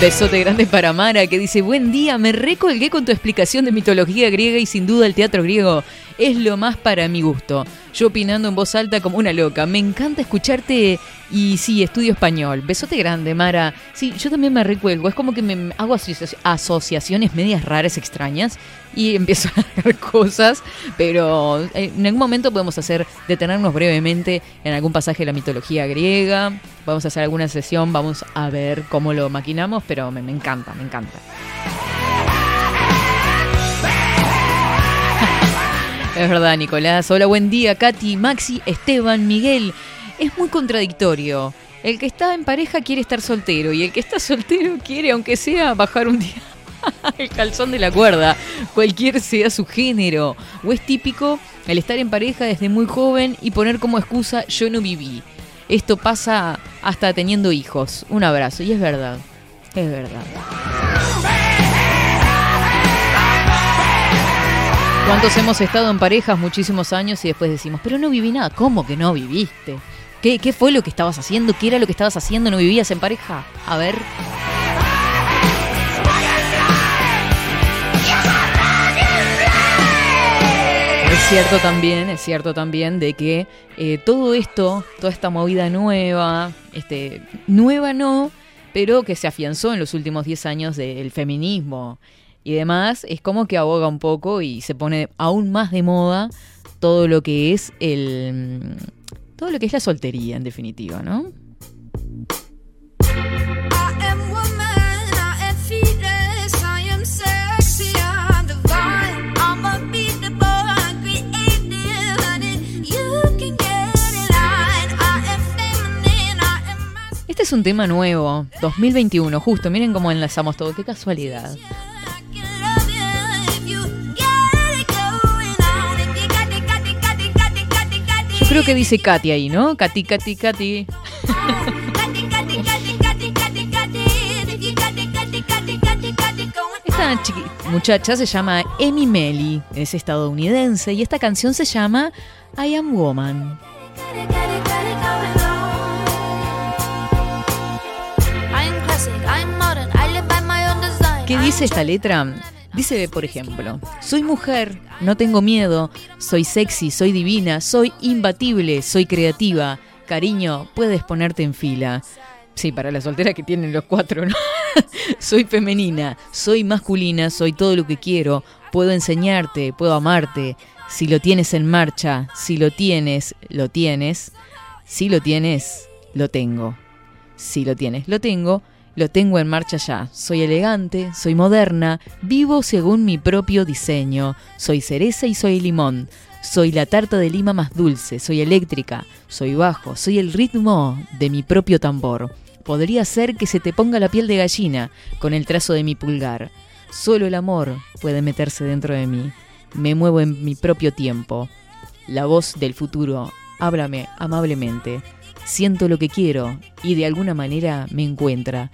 Besote grande para Mara que dice, buen día, me recolgué con tu explicación de mitología griega y sin duda el teatro griego es lo más para mi gusto. Yo opinando en voz alta como una loca. Me encanta escucharte y sí, estudio español. Besote grande, Mara. Sí, yo también me recuelgo. Es como que me hago asoci- asociaciones medias raras, extrañas y empiezo a hacer cosas, pero eh, en algún momento podemos hacer, detenernos brevemente en algún pasaje de la mitología griega. Vamos a hacer alguna sesión, vamos a ver cómo lo maquinamos, pero me, me encanta, me encanta. Es verdad, Nicolás. Hola, buen día, Katy, Maxi, Esteban, Miguel. Es muy contradictorio. El que está en pareja quiere estar soltero y el que está soltero quiere, aunque sea, bajar un día el calzón de la cuerda, cualquier sea su género. O es típico el estar en pareja desde muy joven y poner como excusa yo no viví. Esto pasa hasta teniendo hijos. Un abrazo. Y es verdad. Es verdad. ¿Cuántos hemos estado en parejas muchísimos años y después decimos, pero no viví nada? ¿Cómo que no viviste? ¿Qué, fue lo que estabas haciendo? ¿Qué era lo que estabas haciendo? ¿No vivías en pareja? A ver. Es cierto también, es cierto también de que eh, todo esto, toda esta movida nueva, este, nueva no, pero que se afianzó en los últimos 10 años del feminismo y demás, es como que aboga un poco y se pone aún más de moda todo lo que es el todo lo que es la soltería en definitiva, ¿no? Este es un tema nuevo, 2021, justo, miren cómo enlazamos todo, qué casualidad. Creo que dice Katy ahí, ¿no? Katy, Katy, Katy. Esta muchacha se llama Emi Melly, es estadounidense y esta canción se llama I Am Woman. ¿Qué dice esta letra? Dice, por ejemplo, soy mujer, no tengo miedo, soy sexy, soy divina, soy imbatible, soy creativa. Cariño, puedes ponerte en fila. Sí, para la soltera que tienen los cuatro, ¿no? soy femenina, soy masculina, soy todo lo que quiero, puedo enseñarte, puedo amarte. Si lo tienes en marcha, si lo tienes, lo tienes. Si lo tienes, lo tengo. Si lo tienes, lo tengo. Lo tengo en marcha ya. Soy elegante, soy moderna, vivo según mi propio diseño. Soy cereza y soy limón. Soy la tarta de lima más dulce, soy eléctrica, soy bajo, soy el ritmo de mi propio tambor. Podría ser que se te ponga la piel de gallina con el trazo de mi pulgar. Solo el amor puede meterse dentro de mí. Me muevo en mi propio tiempo. La voz del futuro, háblame amablemente. Siento lo que quiero y de alguna manera me encuentra.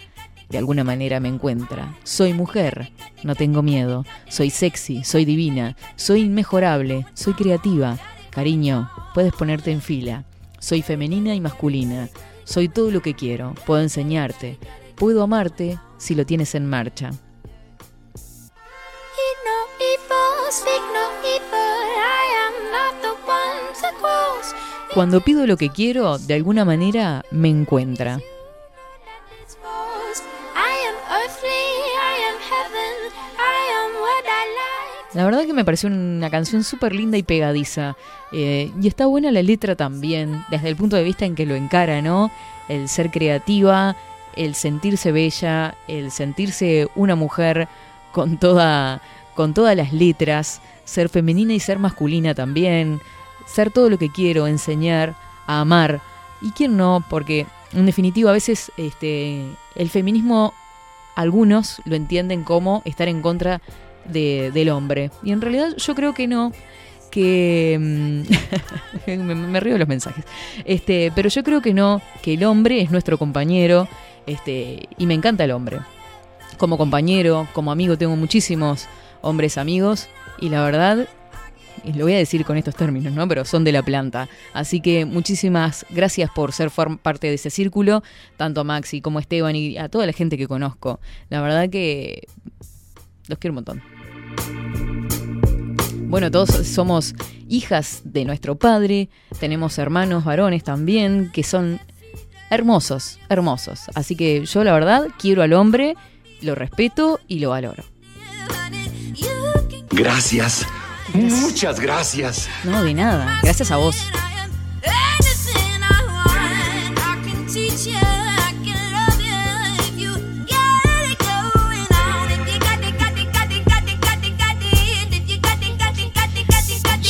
De alguna manera me encuentra. Soy mujer, no tengo miedo. Soy sexy, soy divina, soy inmejorable, soy creativa. Cariño, puedes ponerte en fila. Soy femenina y masculina. Soy todo lo que quiero. Puedo enseñarte. Puedo amarte si lo tienes en marcha. Cuando pido lo que quiero, de alguna manera me encuentra. La verdad que me pareció una canción súper linda y pegadiza. Eh, y está buena la letra también, desde el punto de vista en que lo encara, ¿no? El ser creativa, el sentirse bella, el sentirse una mujer con, toda, con todas las letras, ser femenina y ser masculina también, ser todo lo que quiero, enseñar, a amar. ¿Y quién no? Porque en definitiva a veces este, el feminismo algunos lo entienden como estar en contra de- del hombre. Y en realidad yo creo que no. Que. mm, me, río de los mensajes. Este, pero yo creo que no, que el hombre es nuestro compañero. Este, y me encanta el hombre. Como compañero, como amigo, tengo muchísimos hombres amigos. Y la verdad, y lo voy a decir con estos términos, ¿no? Pero son de la planta. Así que muchísimas gracias por ser parte de ese círculo, tanto a Maxi como a Esteban y a toda la gente que conozco. La verdad que los quiero un montón. Bueno, todos somos hijas de nuestro padre, tenemos hermanos varones también, que son hermosos, hermosos. Así que yo la verdad quiero al hombre, lo respeto y lo valoro. Gracias. Muchas gracias. No, de nada. Gracias a vos.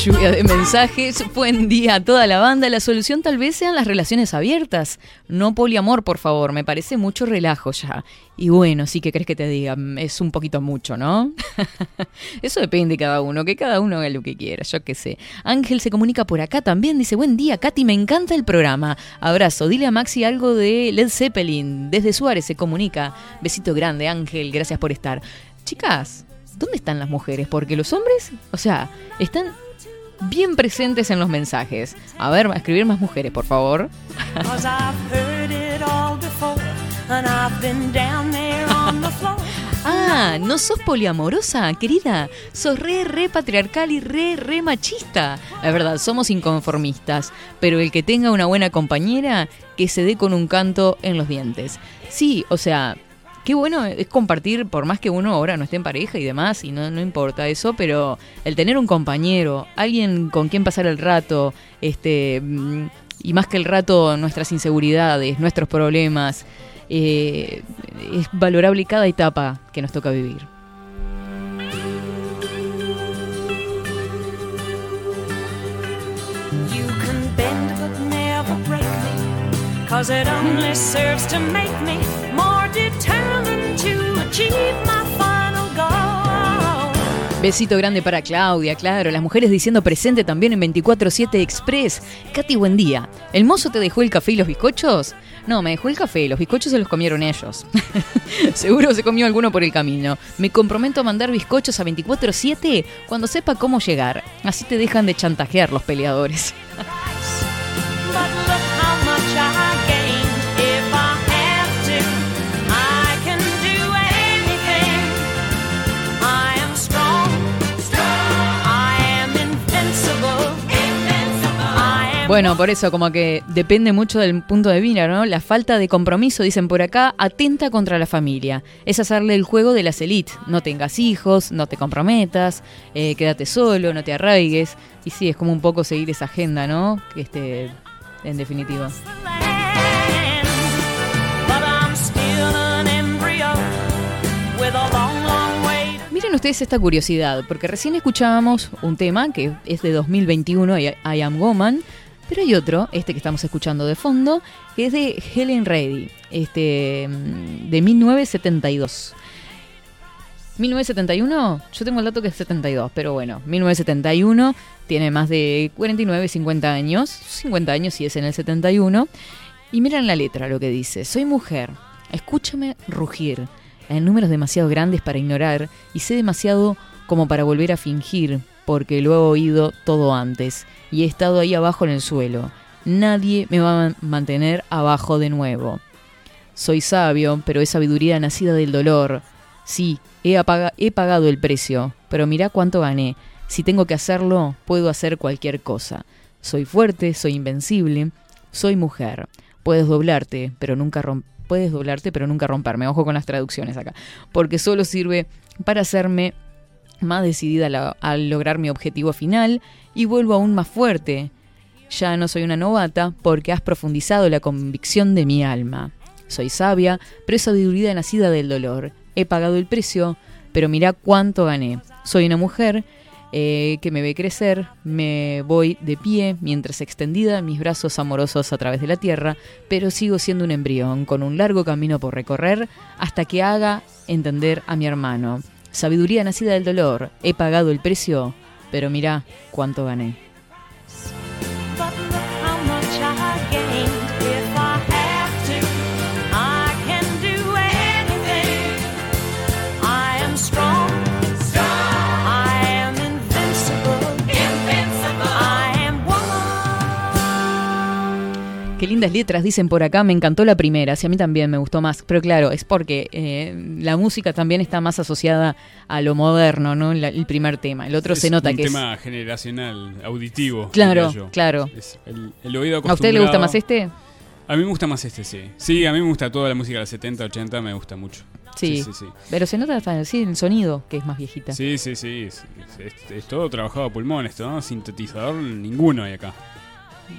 Lluvia de mensajes, buen día a toda la banda. La solución tal vez sean las relaciones abiertas, no poliamor, por favor. Me parece mucho relajo ya. Y bueno, sí que crees que te diga, mm, es un poquito mucho, ¿no? Eso depende de cada uno, que cada uno haga lo que quiera, yo qué sé. Ángel se comunica por acá también, dice, buen día, Katy, me encanta el programa. Abrazo, dile a Maxi algo de Led Zeppelin. Desde Suárez se comunica. Besito grande, Ángel, gracias por estar. Chicas, ¿dónde están las mujeres? Porque los hombres, o sea, están bien presentes en los mensajes. A ver, escribir más mujeres, por favor. Ah, ¿no sos poliamorosa, querida? Sos re, re patriarcal y re, re machista. Es verdad, somos inconformistas, pero el que tenga una buena compañera, que se dé con un canto en los dientes. Sí, o sea, qué bueno es compartir, por más que uno ahora no esté en pareja y demás, y no, no importa eso, pero el tener un compañero, alguien con quien pasar el rato, este, mm, y más que el rato, nuestras inseguridades, nuestros problemas, eh, es valorable cada etapa que nos toca vivir. More determined to achieve my final goal. Besito grande para Claudia, claro, las mujeres diciendo presente también en 24-7 Express. Katy, buen día. ¿El mozo te dejó el café y los bizcochos? No, me dejó el café, los bizcochos se los comieron ellos. Seguro se comió alguno por el camino. Me comprometo a mandar bizcochos a 24-7 cuando sepa cómo llegar. Así te dejan de chantajear los peleadores. Bueno, por eso, como que depende mucho del punto de vista, ¿no? La falta de compromiso, dicen por acá, atenta contra la familia. Es hacerle el juego de las élites. No tengas hijos, no te comprometas, eh, quédate solo, no te arraigues. Y sí, es como un poco seguir esa agenda, ¿no? Este, en definitiva. Miren ustedes esta curiosidad, porque recién escuchábamos un tema que es de 2021, I I Am Woman, pero hay otro, este que estamos escuchando de fondo, que es de Helen Reddy, este, mm, de 1972. 1971, yo tengo el dato que es 72, pero bueno, 1971 tiene más de 49, 50 años, 50 años si es en el 71, y miren la letra lo que dice, soy mujer, escúchame rugir, en números demasiado grandes para ignorar y sé demasiado como para volver a fingir, porque lo he oído todo antes y he estado ahí abajo en el suelo. Nadie me va a man- mantener abajo de nuevo. Soy sabio, pero es sabiduría nacida del dolor. Sí, he, he pagado el precio, pero mirá cuánto gané. Si tengo que hacerlo, puedo hacer cualquier cosa. Soy fuerte, soy invencible, soy mujer. Puedes doblarte, pero nunca puedes doblarte, pero nunca romperme. Ojo con las traducciones acá, porque solo sirve para hacerme más decidida a, la- a lograr mi objetivo final y vuelvo aún más fuerte. Ya no soy una novata porque has profundizado la convicción de mi alma. Soy sabia, pero es sabiduría nacida del dolor. He pagado el precio, pero mirá cuánto gané. Soy una mujer eh, que me ve crecer, me voy de pie mientras extendida mis brazos amorosos a través de la tierra, pero sigo siendo un embrión con un largo camino por recorrer hasta que haga entender a mi hermano. Sabiduría nacida del dolor, he pagado el precio, pero mirá cuánto gané. Qué lindas letras dicen por acá, me encantó la primera, sí, a mí también me gustó más, pero claro, es porque eh, la música también está más asociada a lo moderno, ¿no? La- el primer tema, el otro Es se nota un que es... tema generacional, auditivo. Claro, claro. Es el, el oído ¿A usted le gusta acostumbrado- más este? A mí me gusta más este, sí. Sí, a mí me gusta toda la música de los 70, 80, me gusta mucho. Sí, Sí, sí, sí. pero se nota sí, el sonido, que es más viejita. Sí, sí, sí. Es, es- es todo trabajado a pulmón esto, ¿no? Sintetizador ninguno hay acá.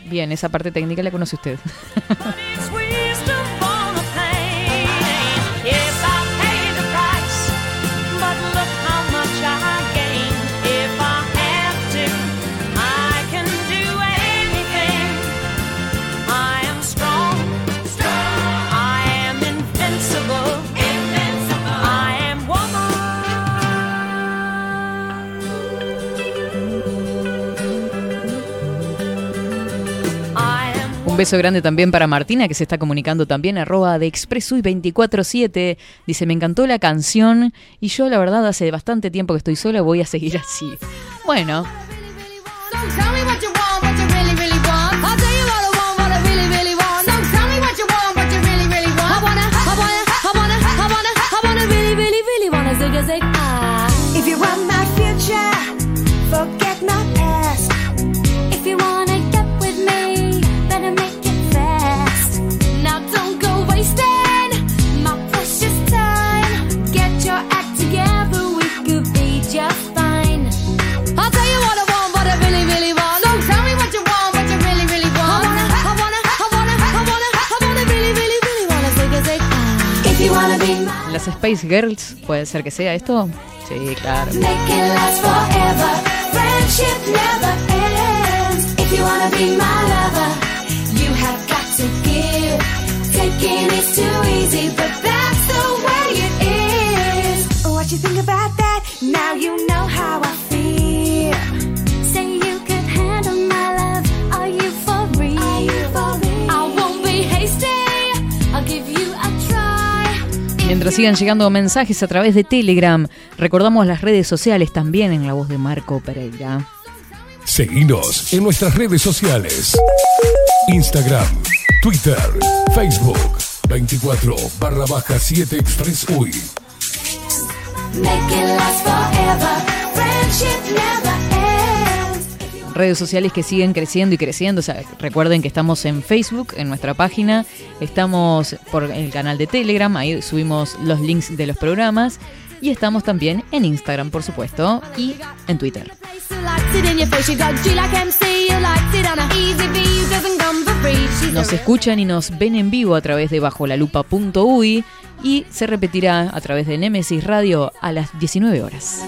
Bien, esa parte técnica la conoce usted. Un beso grande también para Martina, que se está comunicando también, arroba de Expresui 247. Dice, me encantó la canción y yo la verdad hace bastante tiempo que estoy sola, voy a seguir así. Bueno, las Space Girls, ¿puede ser que sea esto? Sí, claro. Make it last forever. Friendship Mientras sigan llegando mensajes a través de Telegram, recordamos las redes sociales también en la voz de Marco Pereira. Seguinos en nuestras redes sociales. Instagram, Twitter, Facebook, 24 barra baja 7 Express UI. Redes sociales que siguen creciendo y creciendo. O sea, recuerden que estamos en Facebook, en nuestra página. Estamos por el canal de Telegram. Ahí subimos los links de los programas. Y estamos también en Instagram, por supuesto. Y en Twitter. Nos escuchan y nos ven en vivo a través de bajolalupa.uy y se repetirá a través de Nemesis Radio a las 19 horas.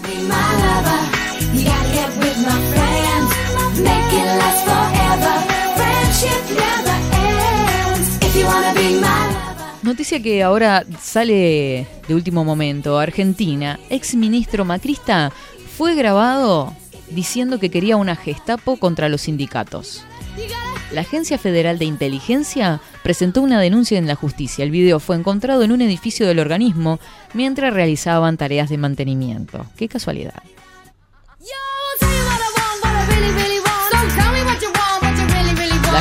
Make it last forever. Friendship never ends. If you wanna be my lover. Noticia que ahora sale de último momento. Argentina, ex ministro macrista, fue grabado diciendo que quería una Gestapo contra los sindicatos. La Agencia Federal de Inteligencia presentó una denuncia en la justicia. El video fue encontrado en un edificio del organismo mientras realizaban tareas de mantenimiento. Qué casualidad.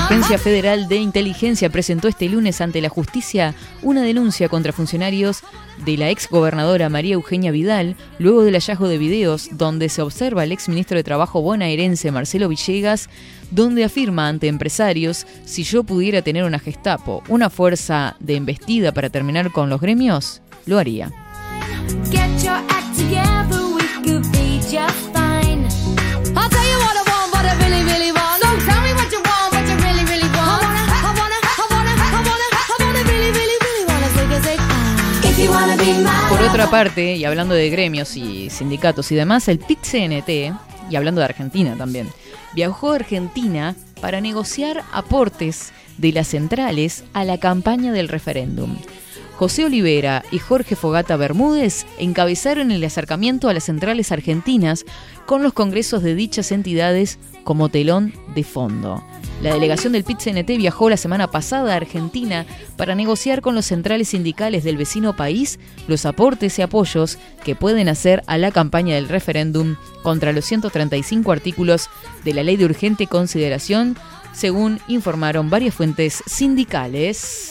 La Agencia Federal de Inteligencia presentó este lunes ante la justicia una denuncia contra funcionarios de la ex gobernadora María Eugenia Vidal, luego del hallazgo de videos donde se observa al ex ministro de Trabajo bonaerense Marcelo Villegas, donde afirma ante empresarios, si yo pudiera tener una Gestapo, una fuerza de embestida para terminar con los gremios, lo haría. Por otra parte, y hablando de gremios y sindicatos y demás, el PIT-CNT, y hablando de Argentina también, viajó a Argentina para negociar aportes de las centrales a la campaña del referéndum. José Olivera y Jorge Fogata Bermúdez encabezaron el acercamiento a las centrales argentinas con los congresos de dichas entidades como telón de fondo. La delegación del PIT-CNT viajó la semana pasada a Argentina para negociar con los centrales sindicales del vecino país los aportes y apoyos que pueden hacer a la campaña del referéndum contra los 135 artículos de la ley de urgente consideración, según informaron varias fuentes sindicales.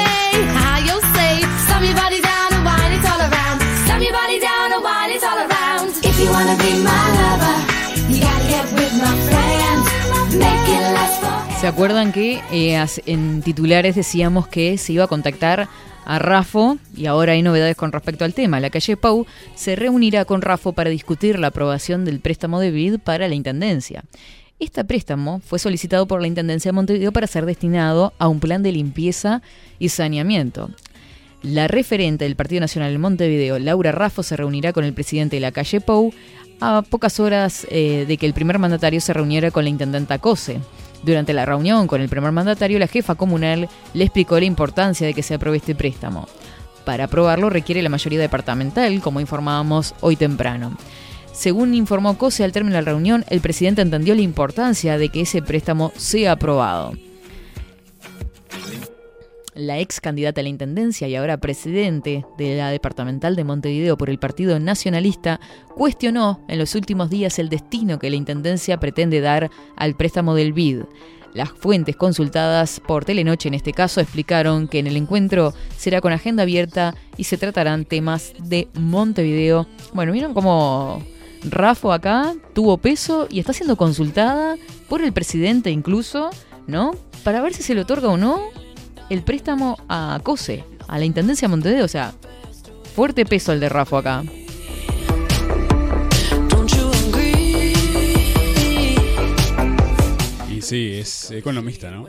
acuerdan que eh, en titulares decíamos que se iba a contactar a Rafo y ahora hay novedades con respecto al tema? La calle Pau se reunirá con Rafo para discutir la aprobación del préstamo de BID para la Intendencia. Este préstamo fue solicitado por la Intendencia de Montevideo para ser destinado a un plan de limpieza y saneamiento. La referente del Partido Nacional en Montevideo, Laura Raffo, se reunirá con el presidente de la calle Pou a pocas horas eh, de que el primer mandatario se reuniera con la intendenta Cose. Durante la reunión con el primer mandatario, la jefa comunal le explicó la importancia de que se apruebe este préstamo. Para aprobarlo requiere la mayoría departamental, como informábamos hoy temprano. Según informó Cose al término de la reunión, el presidente entendió la importancia de que ese préstamo sea aprobado. La ex candidata a la intendencia y ahora presidente de la departamental de Montevideo por el Partido Nacionalista cuestionó en los últimos días el destino que la intendencia pretende dar al préstamo del BID. Las fuentes consultadas por Telenoche en este caso explicaron que en el encuentro será con agenda abierta y se tratarán temas de Montevideo. Bueno, vieron cómo Rafo acá tuvo peso y está siendo consultada por el presidente incluso, ¿no? Para ver si se le otorga o no el préstamo a COSE, a la Intendencia de Montevideo. O sea, fuerte peso el de Rafo acá. Y sí, es economista, ¿no?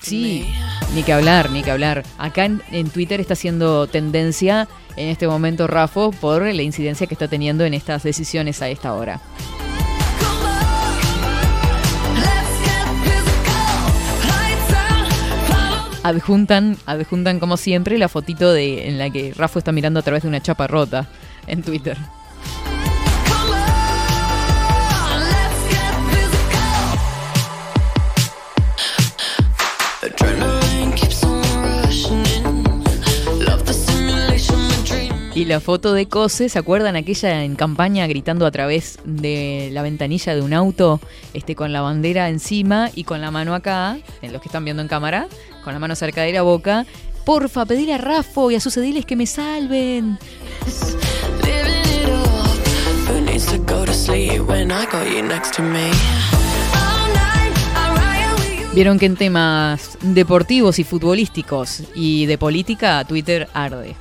Sí, ni que hablar, ni que hablar. Acá en, en Twitter está haciendo tendencia en este momento Rafo por la incidencia que está teniendo en estas decisiones a esta hora. Adjuntan, adjuntan como siempre la fotito de en la que Rafo está mirando a través de una chapa rota en Twitter. Y la foto de Cose, ¿se acuerdan aquella en campaña gritando a través de la ventanilla de un auto, este con la bandera encima y con la mano acá, en los que están viendo en cámara, con la mano cerca de la boca? Porfa, pedir a Rafo y a sus ediles que me salven. Vieron que en temas deportivos y futbolísticos y de política, Twitter arde.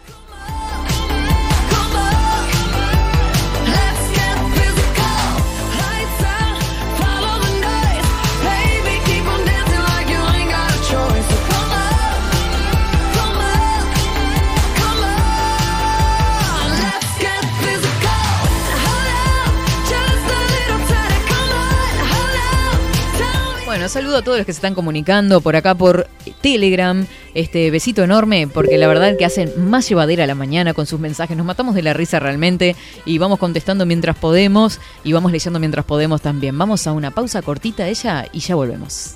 Saludo a todos los que se están comunicando por acá por Telegram. Este besito enorme porque la verdad que hacen más llevadera la mañana con sus mensajes. Nos matamos de la risa realmente y vamos contestando mientras podemos y vamos leyendo mientras podemos también. Vamos a una pausa cortita ella y ya volvemos.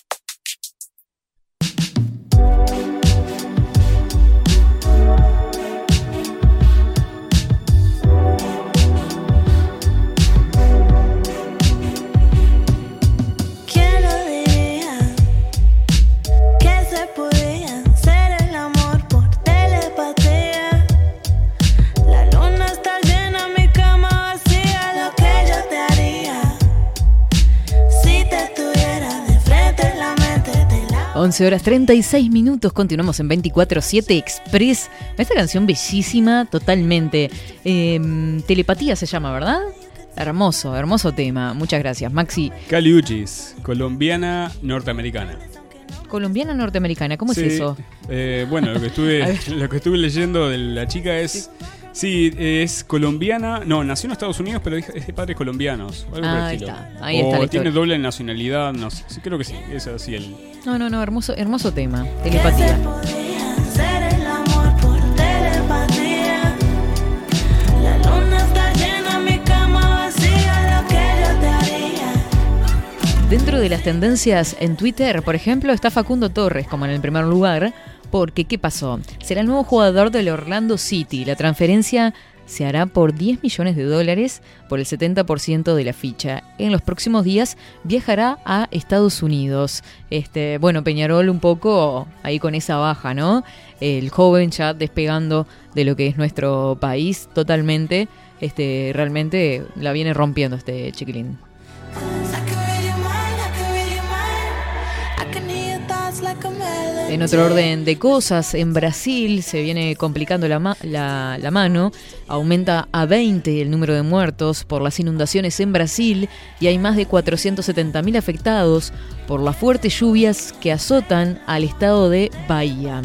11 horas 36 minutos, continuamos en 24-7 Express. Esta canción bellísima, totalmente. Eh, telepatía se llama, ¿verdad? Hermoso, hermoso tema. Muchas gracias, Maxi. Cali Uchis, colombiana norteamericana. Colombiana norteamericana, ¿cómo Sí, es eso? eh, bueno, lo que, estuve, ver. lo que estuve leyendo de la chica es. Sí, es colombiana. No, nació en Estados Unidos, pero es de padres colombianos. algo Ahí está, ahí o está la tiene doble nacionalidad, no sé. Sí, creo que sí, es así el. No, no, no, hermoso, hermoso tema. Telepatía. Dentro de las tendencias en Twitter, por ejemplo, está Facundo Torres como en el primer lugar, porque ¿qué pasó? Será el nuevo jugador del Orlando City. La transferencia se hará por 10 millones de dólares por el 70% de la ficha. En los próximos días viajará a Estados Unidos. Este, bueno, Peñarol un poco ahí con esa baja, ¿no? El joven ya despegando de lo que es nuestro país totalmente. Este, realmente la viene rompiendo este chiquilín. En otro orden de cosas, en Brasil se viene complicando la, ma- la- la mano, aumenta a 20 el número de muertos por las inundaciones en Brasil y hay más de 470.000 afectados por las fuertes lluvias que azotan al estado de Bahía.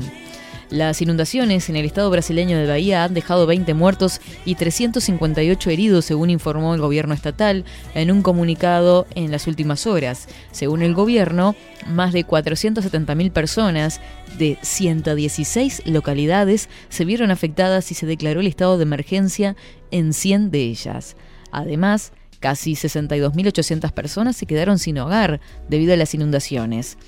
Las inundaciones en el estado brasileño de Bahía han dejado 20 muertos y 358 heridos, según informó el gobierno estatal en un comunicado en las últimas horas. Según el gobierno, más de 470.000 personas de 116 localidades se vieron afectadas y se declaró el estado de emergencia en 100 de ellas. Además, casi 62.800 personas se quedaron sin hogar debido a las inundaciones.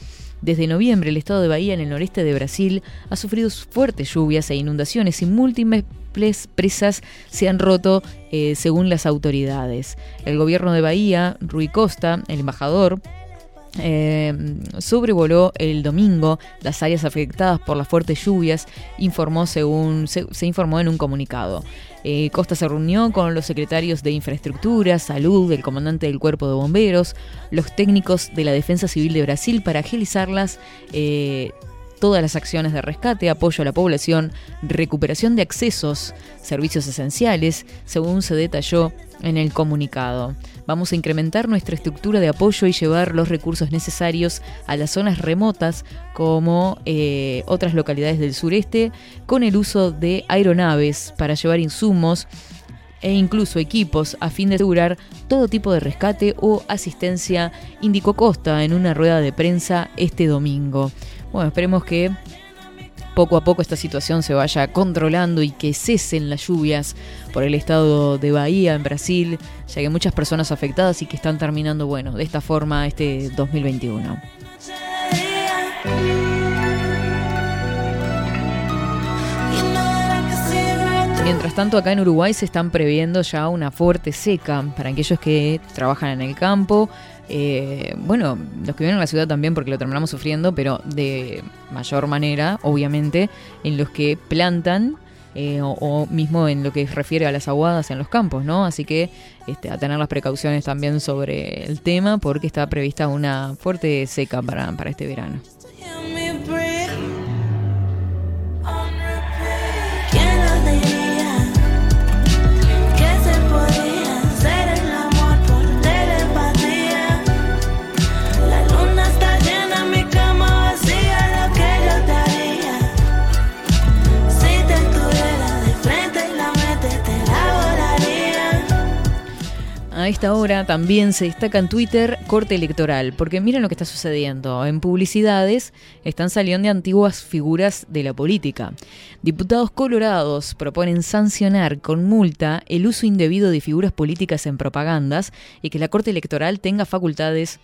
Desde noviembre, el estado de Bahía, en el noreste de Brasil, ha sufrido fuertes lluvias e inundaciones y múltiples presas se han roto, eh, según las autoridades. El gobierno de Bahía, Rui Costa, el embajador, eh, sobrevoló el domingo las áreas afectadas por las fuertes lluvias, informó según se, se informó en un comunicado. Eh, Costa se reunió con los secretarios de Infraestructura, Salud, el comandante del Cuerpo de Bomberos, los técnicos de la Defensa Civil de Brasil para agilizarlas. eh, todas las acciones de rescate, apoyo a la población, recuperación de accesos, servicios esenciales, según se detalló en el comunicado. Vamos a incrementar nuestra estructura de apoyo y llevar los recursos necesarios a las zonas remotas como eh, otras localidades del sureste con el uso de aeronaves para llevar insumos e incluso equipos a fin de asegurar todo tipo de rescate o asistencia, indicó Costa en una rueda de prensa este domingo. Bueno, esperemos que poco a poco esta situación se vaya controlando y que cesen las lluvias por el estado de Bahía en Brasil, ya que muchas personas afectadas y que están terminando, bueno, de esta forma este 2021. Mientras tanto, acá en Uruguay se están previendo ya una fuerte seca para aquellos que trabajan en el campo. Eh, bueno, los que viven en la ciudad también porque lo terminamos sufriendo, pero de mayor manera, obviamente, en los que plantan eh, o, mismo en lo que refiere a las aguadas en los campos, ¿no? Así que este, a tener las precauciones también sobre el tema porque está prevista una fuerte seca para, para este verano. A esta hora también se destaca en Twitter corte electoral, porque miren lo que está sucediendo. En publicidades están saliendo antiguas figuras de la política. Diputados colorados proponen sancionar con multa el uso indebido de figuras políticas en propagandas y que la Corte Electoral tenga facultades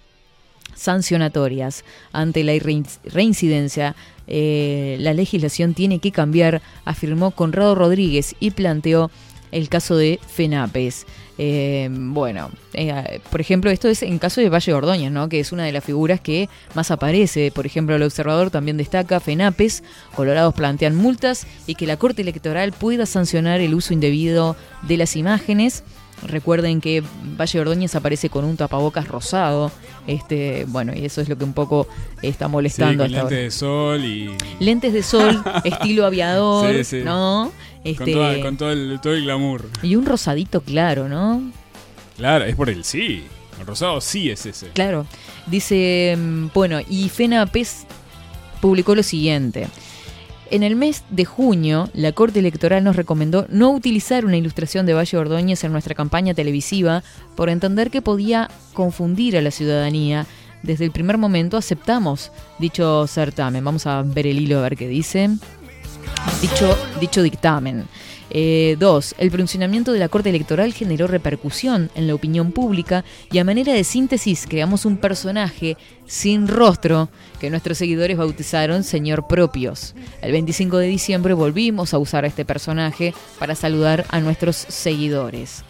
sancionatorias. Ante la rein- reincidencia, eh, la legislación tiene que cambiar, afirmó Conrado Rodríguez y planteó el caso de FENAPES. Eh, bueno, eh, por ejemplo, esto es en caso de Valle Ordóñez, ¿no? que es una de las figuras que más aparece. Por ejemplo, el observador también destaca FENAPES, Colorados plantean multas y que la Corte Electoral pueda sancionar el uso indebido de las imágenes. Recuerden que Valle Ordóñez aparece con un tapabocas rosado. Este, bueno, y eso es lo que un poco está molestando con hasta ahora. lentes de sol y. Lentes de sol, estilo aviador, Sí, sí. ¿no? Con, Este, toda- con todo, el, todo el glamour. Y un rosadito claro, ¿no? Claro, es por el sí. El rosado sí es ese. Claro. Dice, mm, bueno, y Fena Pez publicó lo siguiente. En el mes de junio, la Corte Electoral nos recomendó no utilizar una ilustración de Valle Ordóñez en nuestra campaña televisiva por entender que podía confundir a la ciudadanía. Desde el primer momento aceptamos dicho certamen. Vamos a ver el hilo a ver qué dice. Dicho, dictamen. Eh, dos, el pronunciamiento de la Corte Electoral generó repercusión en la opinión pública y a manera de síntesis creamos un personaje sin rostro que nuestros seguidores bautizaron Señor Propios. El 25 de diciembre volvimos a usar a este personaje para saludar a nuestros seguidores.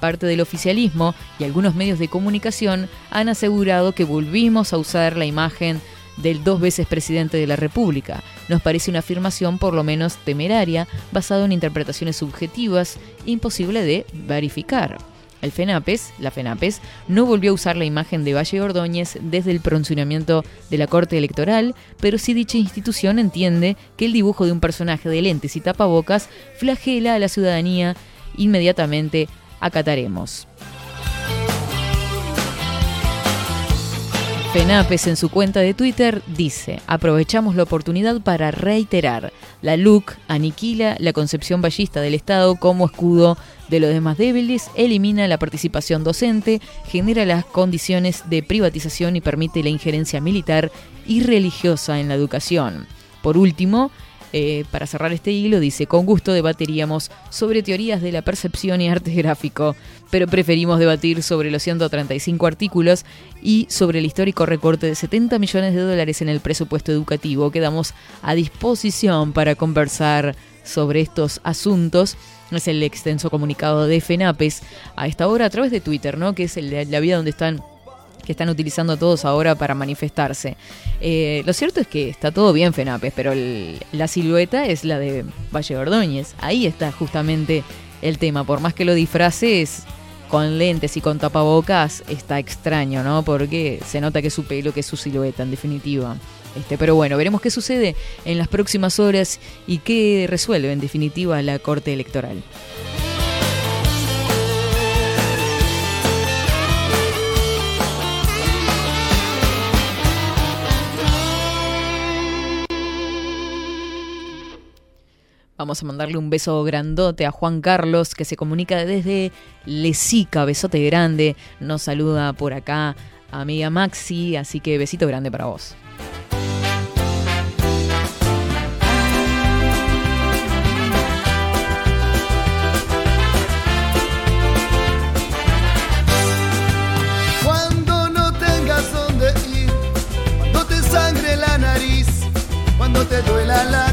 Parte del oficialismo y algunos medios de comunicación han asegurado que volvimos a usar la imagen del dos veces presidente de la República. Nos parece una afirmación por lo menos temeraria, basada en interpretaciones subjetivas, imposible de verificar. El FENAPES, la FENAPES, no volvió a usar la imagen de Valle Ordóñez desde el pronunciamiento de la Corte Electoral, pero sí dicha institución entiende que el dibujo de un personaje de lentes y tapabocas flagela a la ciudadanía. Inmediatamente acataremos. FENAPES en su cuenta de Twitter dice, aprovechamos la oportunidad para reiterar, la LUC aniquila la concepción ballista del Estado como escudo de los demás débiles, elimina la participación docente, genera las condiciones de privatización y permite la injerencia militar y religiosa en la educación. Por último, eh, para cerrar este hilo, dice, con gusto debatiríamos sobre teorías de la percepción y arte gráfico, pero preferimos debatir sobre los 135 artículos y sobre el histórico recorte de 70 millones de dólares en el presupuesto educativo. Quedamos a disposición para conversar sobre estos asuntos. Es el extenso comunicado de FENAPES a esta hora a través de Twitter, ¿no? Que es la vía donde están están utilizando todos ahora para manifestarse. Eh, lo cierto es que está todo bien FENAPES, pero la silueta es la de Valle Ordóñez. Ahí está justamente el tema. Por más que lo disfraces con lentes y con tapabocas, está extraño, ¿no? Porque se nota que es su pelo, que es su silueta, en definitiva. Este, pero bueno, veremos qué sucede en las próximas horas y qué resuelve en definitiva la Corte Electoral. Vamos a mandarle un beso grandote a Juan Carlos, que se comunica desde Lesica. Besote grande. Nos saluda por acá amiga Maxi, así que besito grande para vos. Cuando no tengas dónde ir, cuando te sangre la nariz, cuando te duela la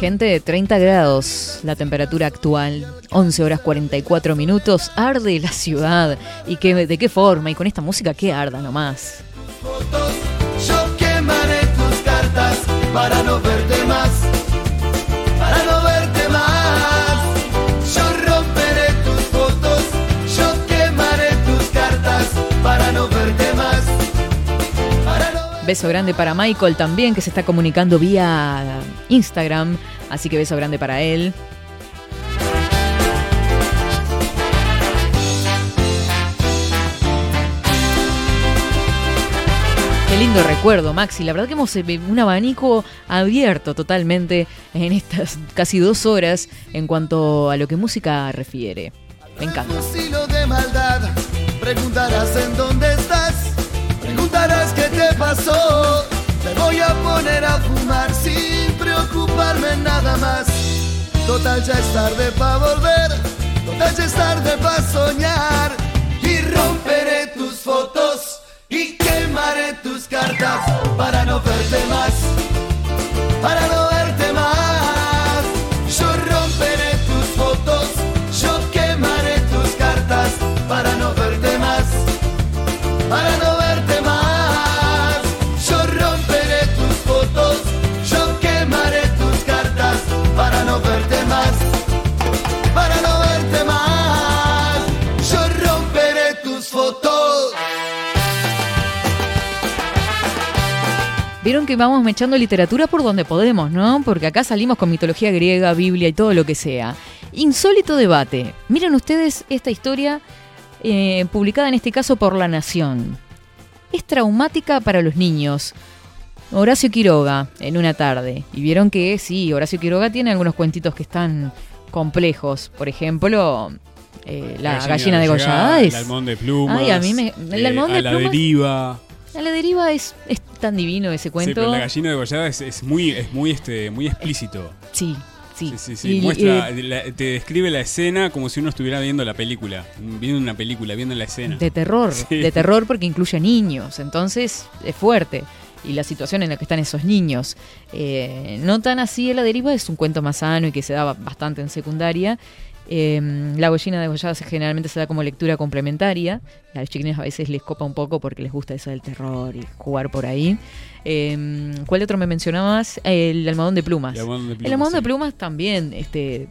Gente, 30 grados la temperatura actual, 11 horas 44 minutos, arde la ciudad. ¿Y qué, de qué forma? Y con esta música, ¿qué arda nomás? Yo quemaré tus cartas para no verte más, Beso grande para Michael también, que se está comunicando vía Instagram. Así que beso grande para él. Qué lindo recuerdo, Maxi. La verdad que hemos eh, un abanico abierto totalmente en estas casi dos horas en cuanto a lo que música refiere. Me encanta. Preguntarás en dónde pasó. Te voy a poner a fumar sin preocuparme nada más. Total ya es tarde para volver, total ya es tarde para soñar. Y romperé tus fotos y quemaré tus cartas para no verte más, para no Vieron que vamos mechando literatura por donde podemos, ¿no? Porque acá salimos con mitología griega, Biblia y todo lo que sea. Insólito debate. Miren ustedes esta historia eh, publicada en este caso por La Nación. Es traumática para los niños. Horacio Quiroga, en una tarde. Y vieron que sí, Horacio Quiroga tiene algunos cuentitos que están complejos. Por ejemplo, eh, La, gallina, degollada. El es- almón de plumas. Ay, a mí me- el eh, de a la deriva. A la deriva es, es tan divino ese Sí, cuento. pero la gallina degollada es, es muy, es muy, este, muy explícito. Sí, sí. Sí, sí, Y- Muestra, eh, la- te describe la escena como si uno estuviera viendo la película. Viendo una película, viendo la escena. De terror, Sí. de terror porque incluye niños, entonces es fuerte. Y la situación en la que están esos niños. Eh, no tan así, La Deriva es un cuento más sano y que se da bastante en secundaria. Eh, la Gollina degollada se- generalmente se da como lectura complementaria. A los chiquines a veces les copa un poco porque les gusta eso del terror y jugar por ahí. Eh, ¿Cuál otro me mencionabas? El almohadón de plumas. El almohadón de El plumas, almohadón de plumas también, este,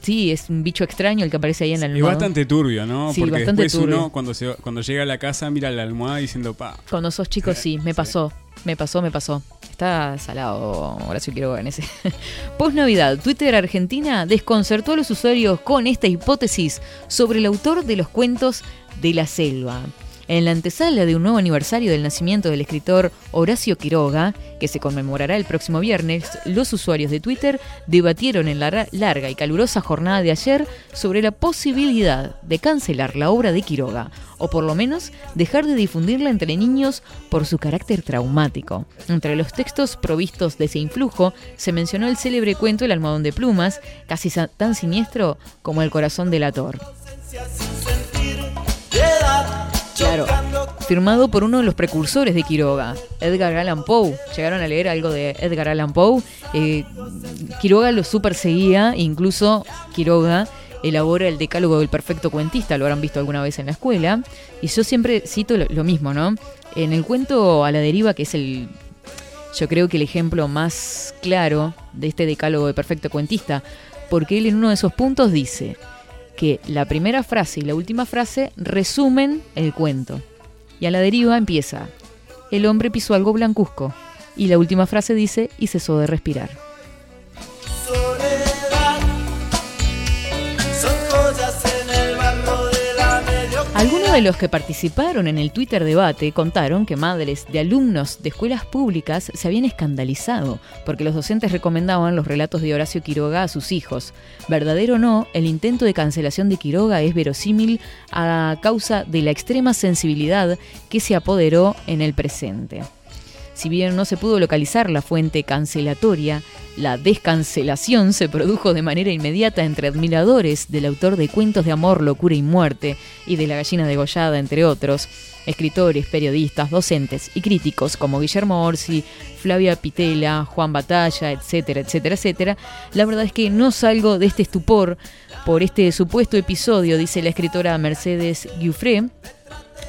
sí, es un bicho extraño el que aparece ahí en el Es almohadón. bastante turbio, ¿no? Sí, Porque bastante después turbio. uno, cuando, se, cuando llega a la casa, mira la almohada diciendo, pa, Cuando sos chico, sí, me pasó. Me pasó, me pasó. Está salado, Horacio Quiroga en ese. Post Navidad, Twitter Argentina desconcertó a los usuarios con esta hipótesis sobre el autor de los cuentos de la selva. En la antesala de un nuevo aniversario del nacimiento del escritor Horacio Quiroga, que se conmemorará el próximo viernes, los usuarios de Twitter debatieron en la larga y calurosa jornada de ayer sobre la posibilidad de cancelar la obra de Quiroga, o por lo menos dejar de difundirla entre niños por su carácter traumático. Entre los textos provistos de ese influjo se mencionó el célebre cuento El almohadón de plumas, casi tan siniestro como El corazón del ator. Claro, firmado por uno de los precursores de Quiroga, Edgar Allan Poe. ¿Llegaron a leer algo de Edgar Allan Poe? Eh, Quiroga lo super seguía, incluso Quiroga elabora el decálogo del perfecto cuentista, lo habrán visto alguna vez en la escuela. Y yo siempre cito lo, lo mismo, ¿no? En el cuento A la deriva, que es el, yo creo que el ejemplo más claro de este decálogo de perfecto cuentista, porque él en uno de esos puntos dice que la primera frase y la última frase resumen el cuento. Y a la deriva empieza, el hombre pisó algo blancuzco. Y la última frase dice, y cesó de respirar. Algunos de los que participaron en el Twitter debate contaron que madres de alumnos de escuelas públicas se habían escandalizado porque los docentes recomendaban los relatos de Horacio Quiroga a sus hijos. Verdadero o no, el intento de cancelación de Quiroga es verosímil a causa de la extrema sensibilidad que se apoderó en el presente. Si bien no se pudo localizar la fuente cancelatoria, la descancelación se produjo de manera inmediata entre admiradores del autor de Cuentos de Amor, Locura y Muerte y de La Gallina Degollada, entre otros, escritores, periodistas, docentes y críticos como Guillermo Orsi, Flavia Pitela, Juan Batalla, etcétera, etcétera, etcétera. La verdad es que no salgo de este estupor por este supuesto episodio, dice la escritora Mercedes Giuffre,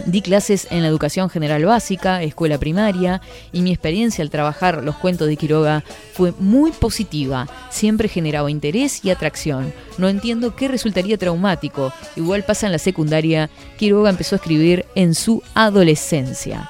Di clases en la educación general básica, escuela primaria, y mi experiencia al trabajar los cuentos de Quiroga fue muy positiva. Siempre generaba interés y atracción. No entiendo qué resultaría traumático. Igual pasa en la secundaria. Quiroga empezó a escribir en su adolescencia.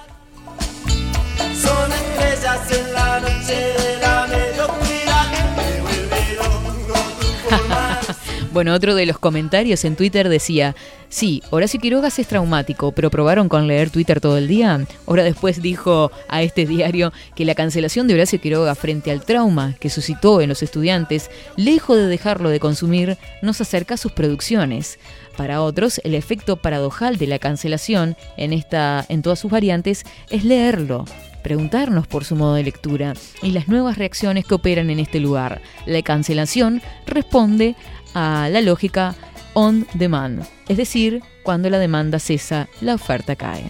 Bueno, otro de los comentarios en Twitter decía, sí, Horacio Quirogas es traumático, pero probaron con leer Twitter todo el día. Hora después dijo a este diario que la cancelación de Horacio Quiroga frente al trauma que suscitó en los estudiantes, lejos de dejarlo de consumir, nos acerca a sus producciones. Para otros, el efecto paradojal de la cancelación en, esta, en todas sus variantes es leerlo, preguntarnos por su modo de lectura y las nuevas reacciones que operan en este lugar. La cancelación responde a la lógica on demand, es decir, cuando la demanda cesa, la oferta cae.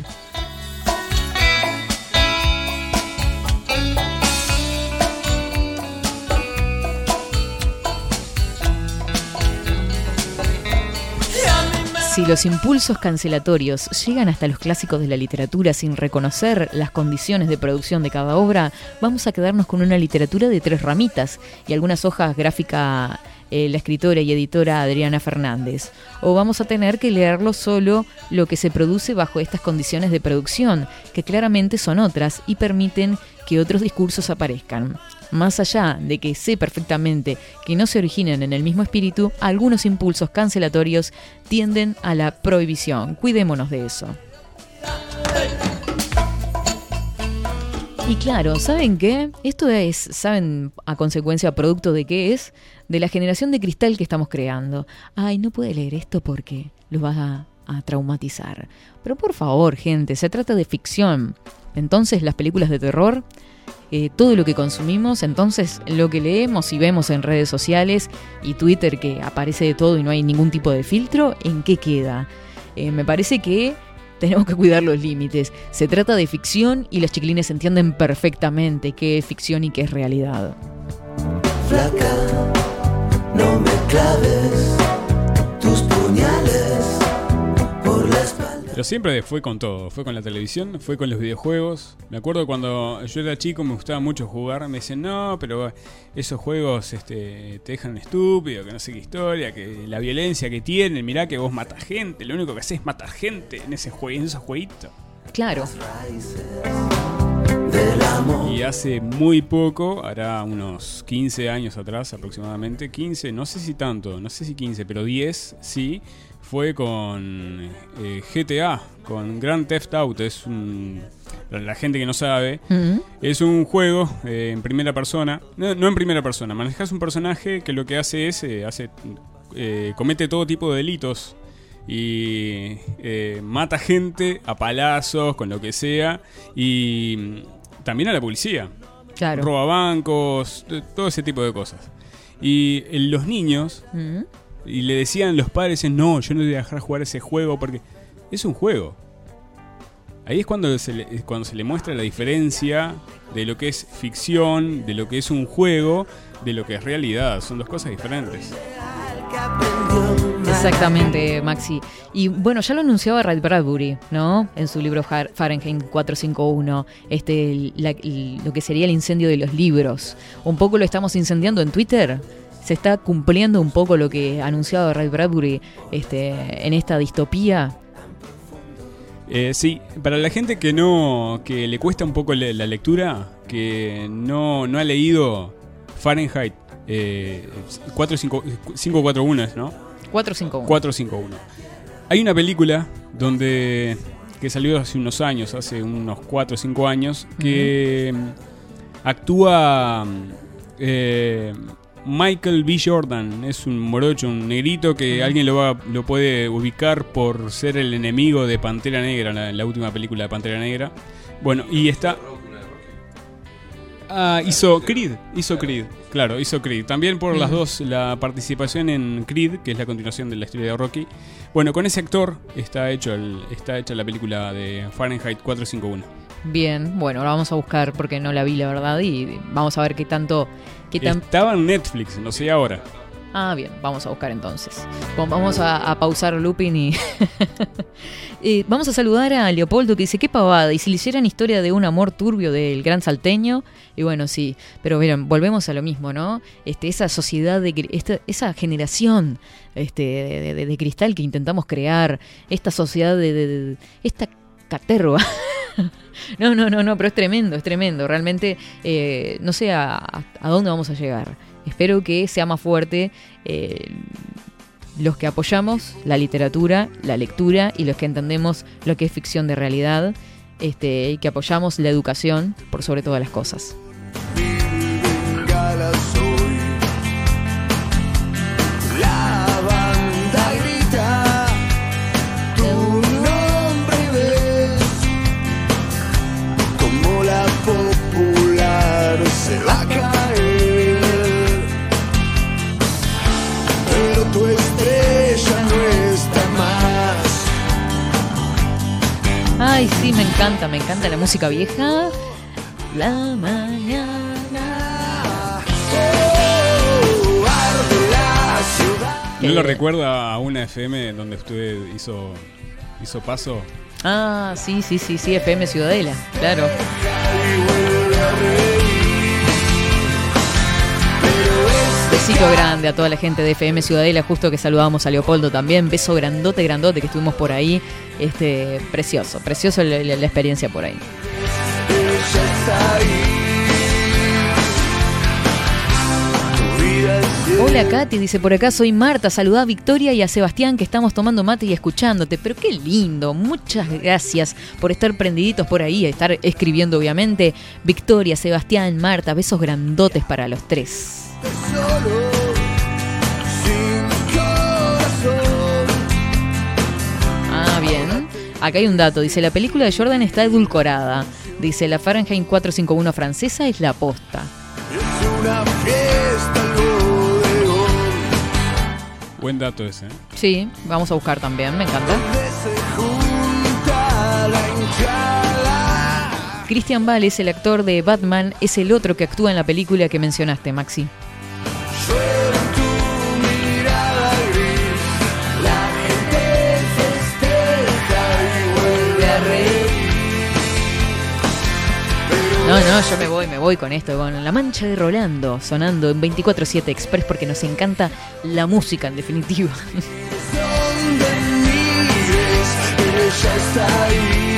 Si los impulsos cancelatorios llegan hasta los clásicos de la literatura sin reconocer las condiciones de producción de cada obra, vamos a quedarnos con una literatura de tres ramitas y algunas hojas gráfica eh, la escritora y editora Adriana Fernández. O vamos a tener que leerlo solo lo que se produce bajo estas condiciones de producción, que claramente son otras y permiten que otros discursos aparezcan. Más allá de que sé perfectamente que no se originan en el mismo espíritu, algunos impulsos cancelatorios tienden a la prohibición. Cuidémonos de eso. Y claro, ¿saben qué? Esto es, ¿saben a consecuencia, producto de qué es? De la generación de cristal que estamos creando. Ay, no puede leer esto porque los vas a, traumatizar. Pero por favor, gente, se trata de ficción. Entonces, las películas de terror, eh, todo lo que consumimos, entonces lo que leemos y vemos en redes sociales y Twitter que aparece de todo y no hay ningún tipo de filtro, ¿en qué queda? Eh, me parece que tenemos que cuidar los límites. Se trata de ficción y las chiquilines entienden perfectamente qué es ficción y qué es realidad. Flaca, no me claves tus puñales por la espalda. Pero siempre fue con todo. Fue con la televisión, fue con los videojuegos. Me acuerdo cuando yo era chico me gustaba mucho jugar. Me dicen, no, pero esos juegos este, te dejan estúpido, que no sé qué historia, que la violencia que tienen. Mirá que vos matas gente. Lo único que haces es matar gente en, ese jue en esos jueguitos. Claro. Y hace muy poco, hará unos 15 años atrás aproximadamente, 15, no sé si tanto, no sé si 15, pero 10 sí, fue con eh, GTA, con Grand Theft Auto. Es un. La gente que no sabe, es un juego eh, en primera persona. No, no en primera persona, manejas un personaje que lo que hace es. eh, hace, eh, comete todo tipo de delitos y eh, mata gente a palazos, con lo que sea, y también a la policía. Claro. Roba bancos, todo ese tipo de cosas. Y eh, los niños, Mm. y le decían los padres, no, yo no te voy a dejar jugar ese juego porque es un juego. Ahí es cuando se, le, es cuando se le muestra la diferencia de lo que es ficción, de lo que es un juego, de lo que es realidad. Son dos cosas diferentes. Exactamente, Maxi. Y bueno, ya lo anunciaba Ray Bradbury, ¿no? En su libro Fahrenheit 451, este, lo que sería el incendio de los libros. Un poco lo estamos incendiando en Twitter. Se está cumpliendo un poco lo que anunciaba Ray Bradbury este, en esta distopía. Eh, sí, para la gente que no que le cuesta un poco la lectura, que no, no ha leído Fahrenheit eh, 45 541, ¿no? 451. 451. Hay una película donde que salió hace unos años, hace unos 4 o 5 años, que actúa eh, Michael B. Jordan. Es un morocho, un negrito que alguien lo, va, lo puede ubicar por ser el enemigo de Pantera Negra, la, la última película de Pantera Negra. Bueno, y está... Ah, hizo Creed, hizo Creed, claro, hizo Creed. También por las Mm. dos, la participación en Creed, que es la continuación de la historia de Rocky. Bueno, con ese actor está, hecho el- está hecha la película de Fahrenheit 451. Bien, bueno, la vamos a buscar porque no la vi, la verdad, y vamos a ver qué tanto... Qué tan... Estaba en Netflix, no sé ahora. Ah, bien, vamos a buscar entonces. Vamos a, pausar Lupin y. Vamos a saludar a Leopoldo que dice: ¿Qué pavada? Y si le hicieran historia de un amor turbio del gran salteño. Y bueno, sí, pero miren, volvemos a lo mismo, ¿no? Este, esa sociedad, de, esta, esa generación este, de, de- de cristal que intentamos crear, esta sociedad de. de- esta caterva. No, no, no, no, pero es tremendo, es tremendo. Realmente eh, no sé a- a dónde vamos a llegar. Espero que sea más fuerte eh, los que apoyamos la literatura, la lectura y los que entendemos lo que es ficción de realidad este, y que apoyamos la educación por sobre todas las cosas. Ay, sí, me encanta, me encanta la música vieja. La mañana. ¿No lo recuerda a una FM donde usted hizo, hizo paso? Ah, sí, sí, sí, sí, FM Ciudadela, claro. Besito grande a toda la gente de FM Ciudadela, justo que saludamos a Leopoldo también. Beso grandote, grandote que estuvimos por ahí. Este, precioso, precioso la, experiencia por ahí. Hola Katy, dice por acá, soy Marta, saludá a Victoria y a Sebastián que estamos tomando mate y escuchándote. Pero qué lindo, muchas gracias por estar prendiditos por ahí, estar escribiendo obviamente. Victoria, Sebastián, Marta, besos grandotes para los tres. Solo, sin corazón. Ah, bien. Acá hay un dato, dice la película de Jordan está edulcorada. Dice la Fahrenheit 451 francesa es la posta. Es una fiesta al bodegón. Buen dato ese. ¿eh? Sí, vamos a buscar también, me encanta. Christian Bale es el actor de Batman, es el otro que actúa en la película que mencionaste, Maxi. No, no, yo me voy, me voy con esto, con La Mancha de Rolando, sonando en 24-7 Express porque nos encanta la música en definitiva. Donde mires, ella está ahí.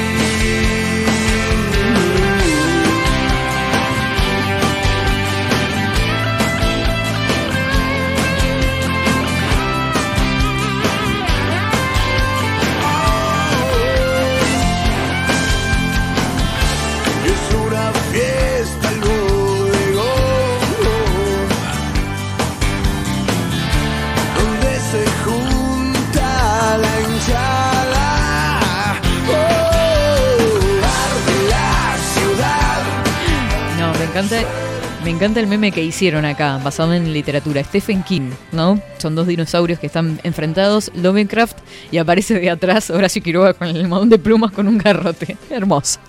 Me encanta el meme que hicieron acá, basado en literatura. Stephen King, ¿no? Son dos dinosaurios que están enfrentados, Lovecraft, y aparece de atrás Horacio Quiroga con el almohadón de plumas con un garrote. Hermoso.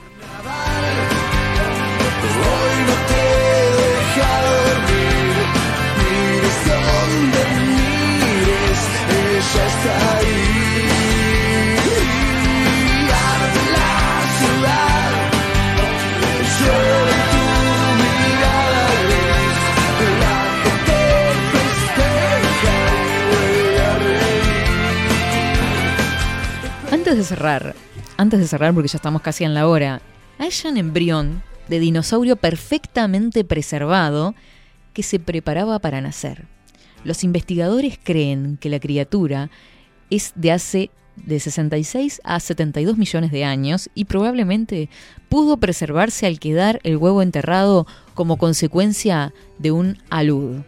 Antes de cerrar, antes de cerrar porque ya estamos casi en la hora, hay un embrión de dinosaurio perfectamente preservado que se preparaba para nacer. Los investigadores creen que la criatura es de hace de 66 a 72 millones de años y probablemente pudo preservarse al quedar el huevo enterrado como consecuencia de un alud.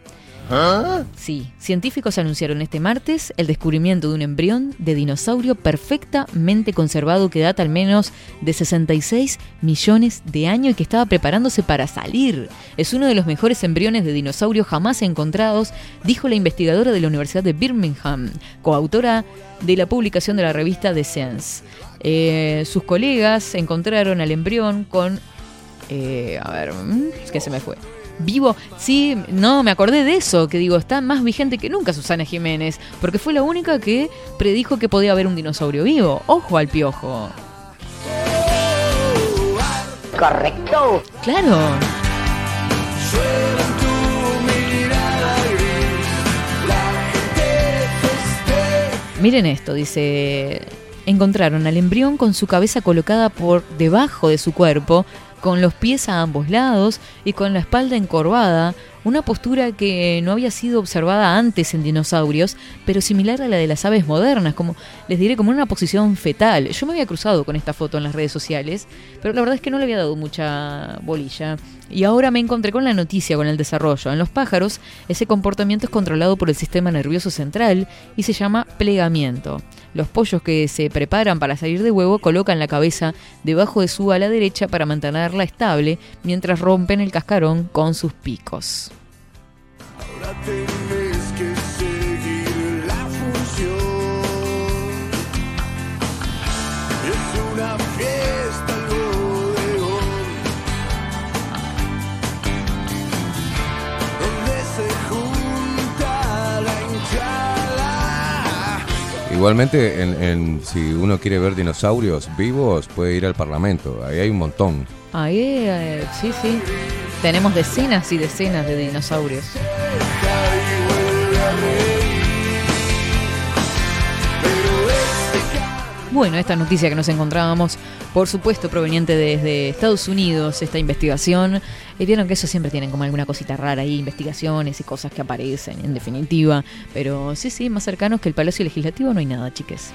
Sí, científicos anunciaron este martes el descubrimiento de un embrión de dinosaurio perfectamente conservado que data al menos de 66 millones de años y que estaba preparándose para salir. Es uno de los mejores embriones de dinosaurio jamás encontrados, dijo la investigadora de la Universidad de Birmingham, coautora de la publicación de la revista The Science. Eh, sus colegas encontraron al embrión con... eh, a ver, mm, es que se me fue vivo. Sí, no, me acordé de eso, que digo, está más vigente que nunca Susana Jiménez, porque fue la única que predijo que podía haber un dinosaurio vivo. Ojo al piojo. Correcto. Claro. Miren esto, dice, encontraron al embrión con su cabeza colocada por debajo de su cuerpo, con los pies a ambos lados y con la espalda encorvada, una postura que no había sido observada antes en dinosaurios, pero similar a la de las aves modernas, como les diré, como en una posición fetal. Yo me había cruzado con esta foto en las redes sociales, pero la verdad es que no le había dado mucha bolilla. Y ahora me encontré con la noticia, con el desarrollo. En los pájaros, ese comportamiento es controlado por el sistema nervioso central y se llama plegamiento. Los pollos que se preparan para salir de huevo colocan la cabeza debajo de su ala derecha para mantenerla estable mientras rompen el cascarón con sus picos. Igualmente, en, en- si uno quiere ver dinosaurios vivos, puede ir al Parlamento. Ahí hay un montón. Ahí, eh, sí, sí. Tenemos decenas y decenas de dinosaurios. Bueno, esta noticia que nos encontrábamos, por supuesto, proveniente desde Estados Unidos, esta investigación. Y vieron que eso siempre tienen como alguna cosita rara ahí, investigaciones y cosas que aparecen, en definitiva. Pero sí, sí, más cercanos que el Palacio Legislativo no hay nada, chiques.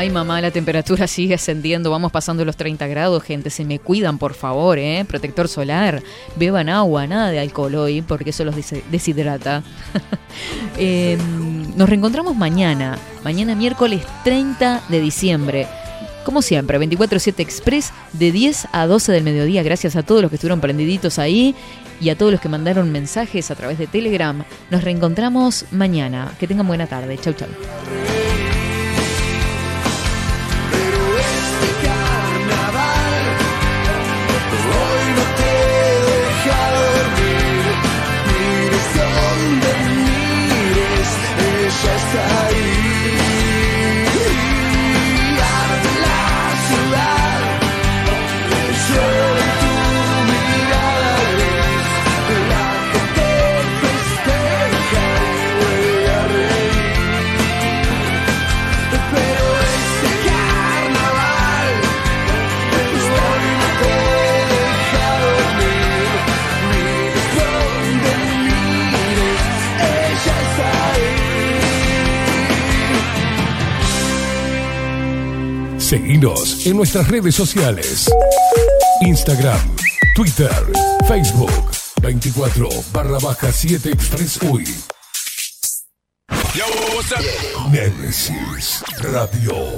Ay, mamá, la temperatura sigue ascendiendo. Vamos pasando los 30 grados, gente. Se me cuidan, por favor, ¿eh? Protector solar. Beban agua, nada de alcohol hoy, porque eso los des- deshidrata. Eh, nos reencontramos mañana. Mañana, miércoles 30 de diciembre. Como siempre, 24-7 Express de 10 a 12 del mediodía. Gracias a todos los que estuvieron prendiditos ahí y a todos los que mandaron mensajes a través de Telegram. Nos reencontramos mañana. Que tengan buena tarde. Chau, chau. side Seguinos en nuestras redes sociales. Instagram, Twitter, Facebook, 24 barra baja 7 Express UI. Nemesis Radio.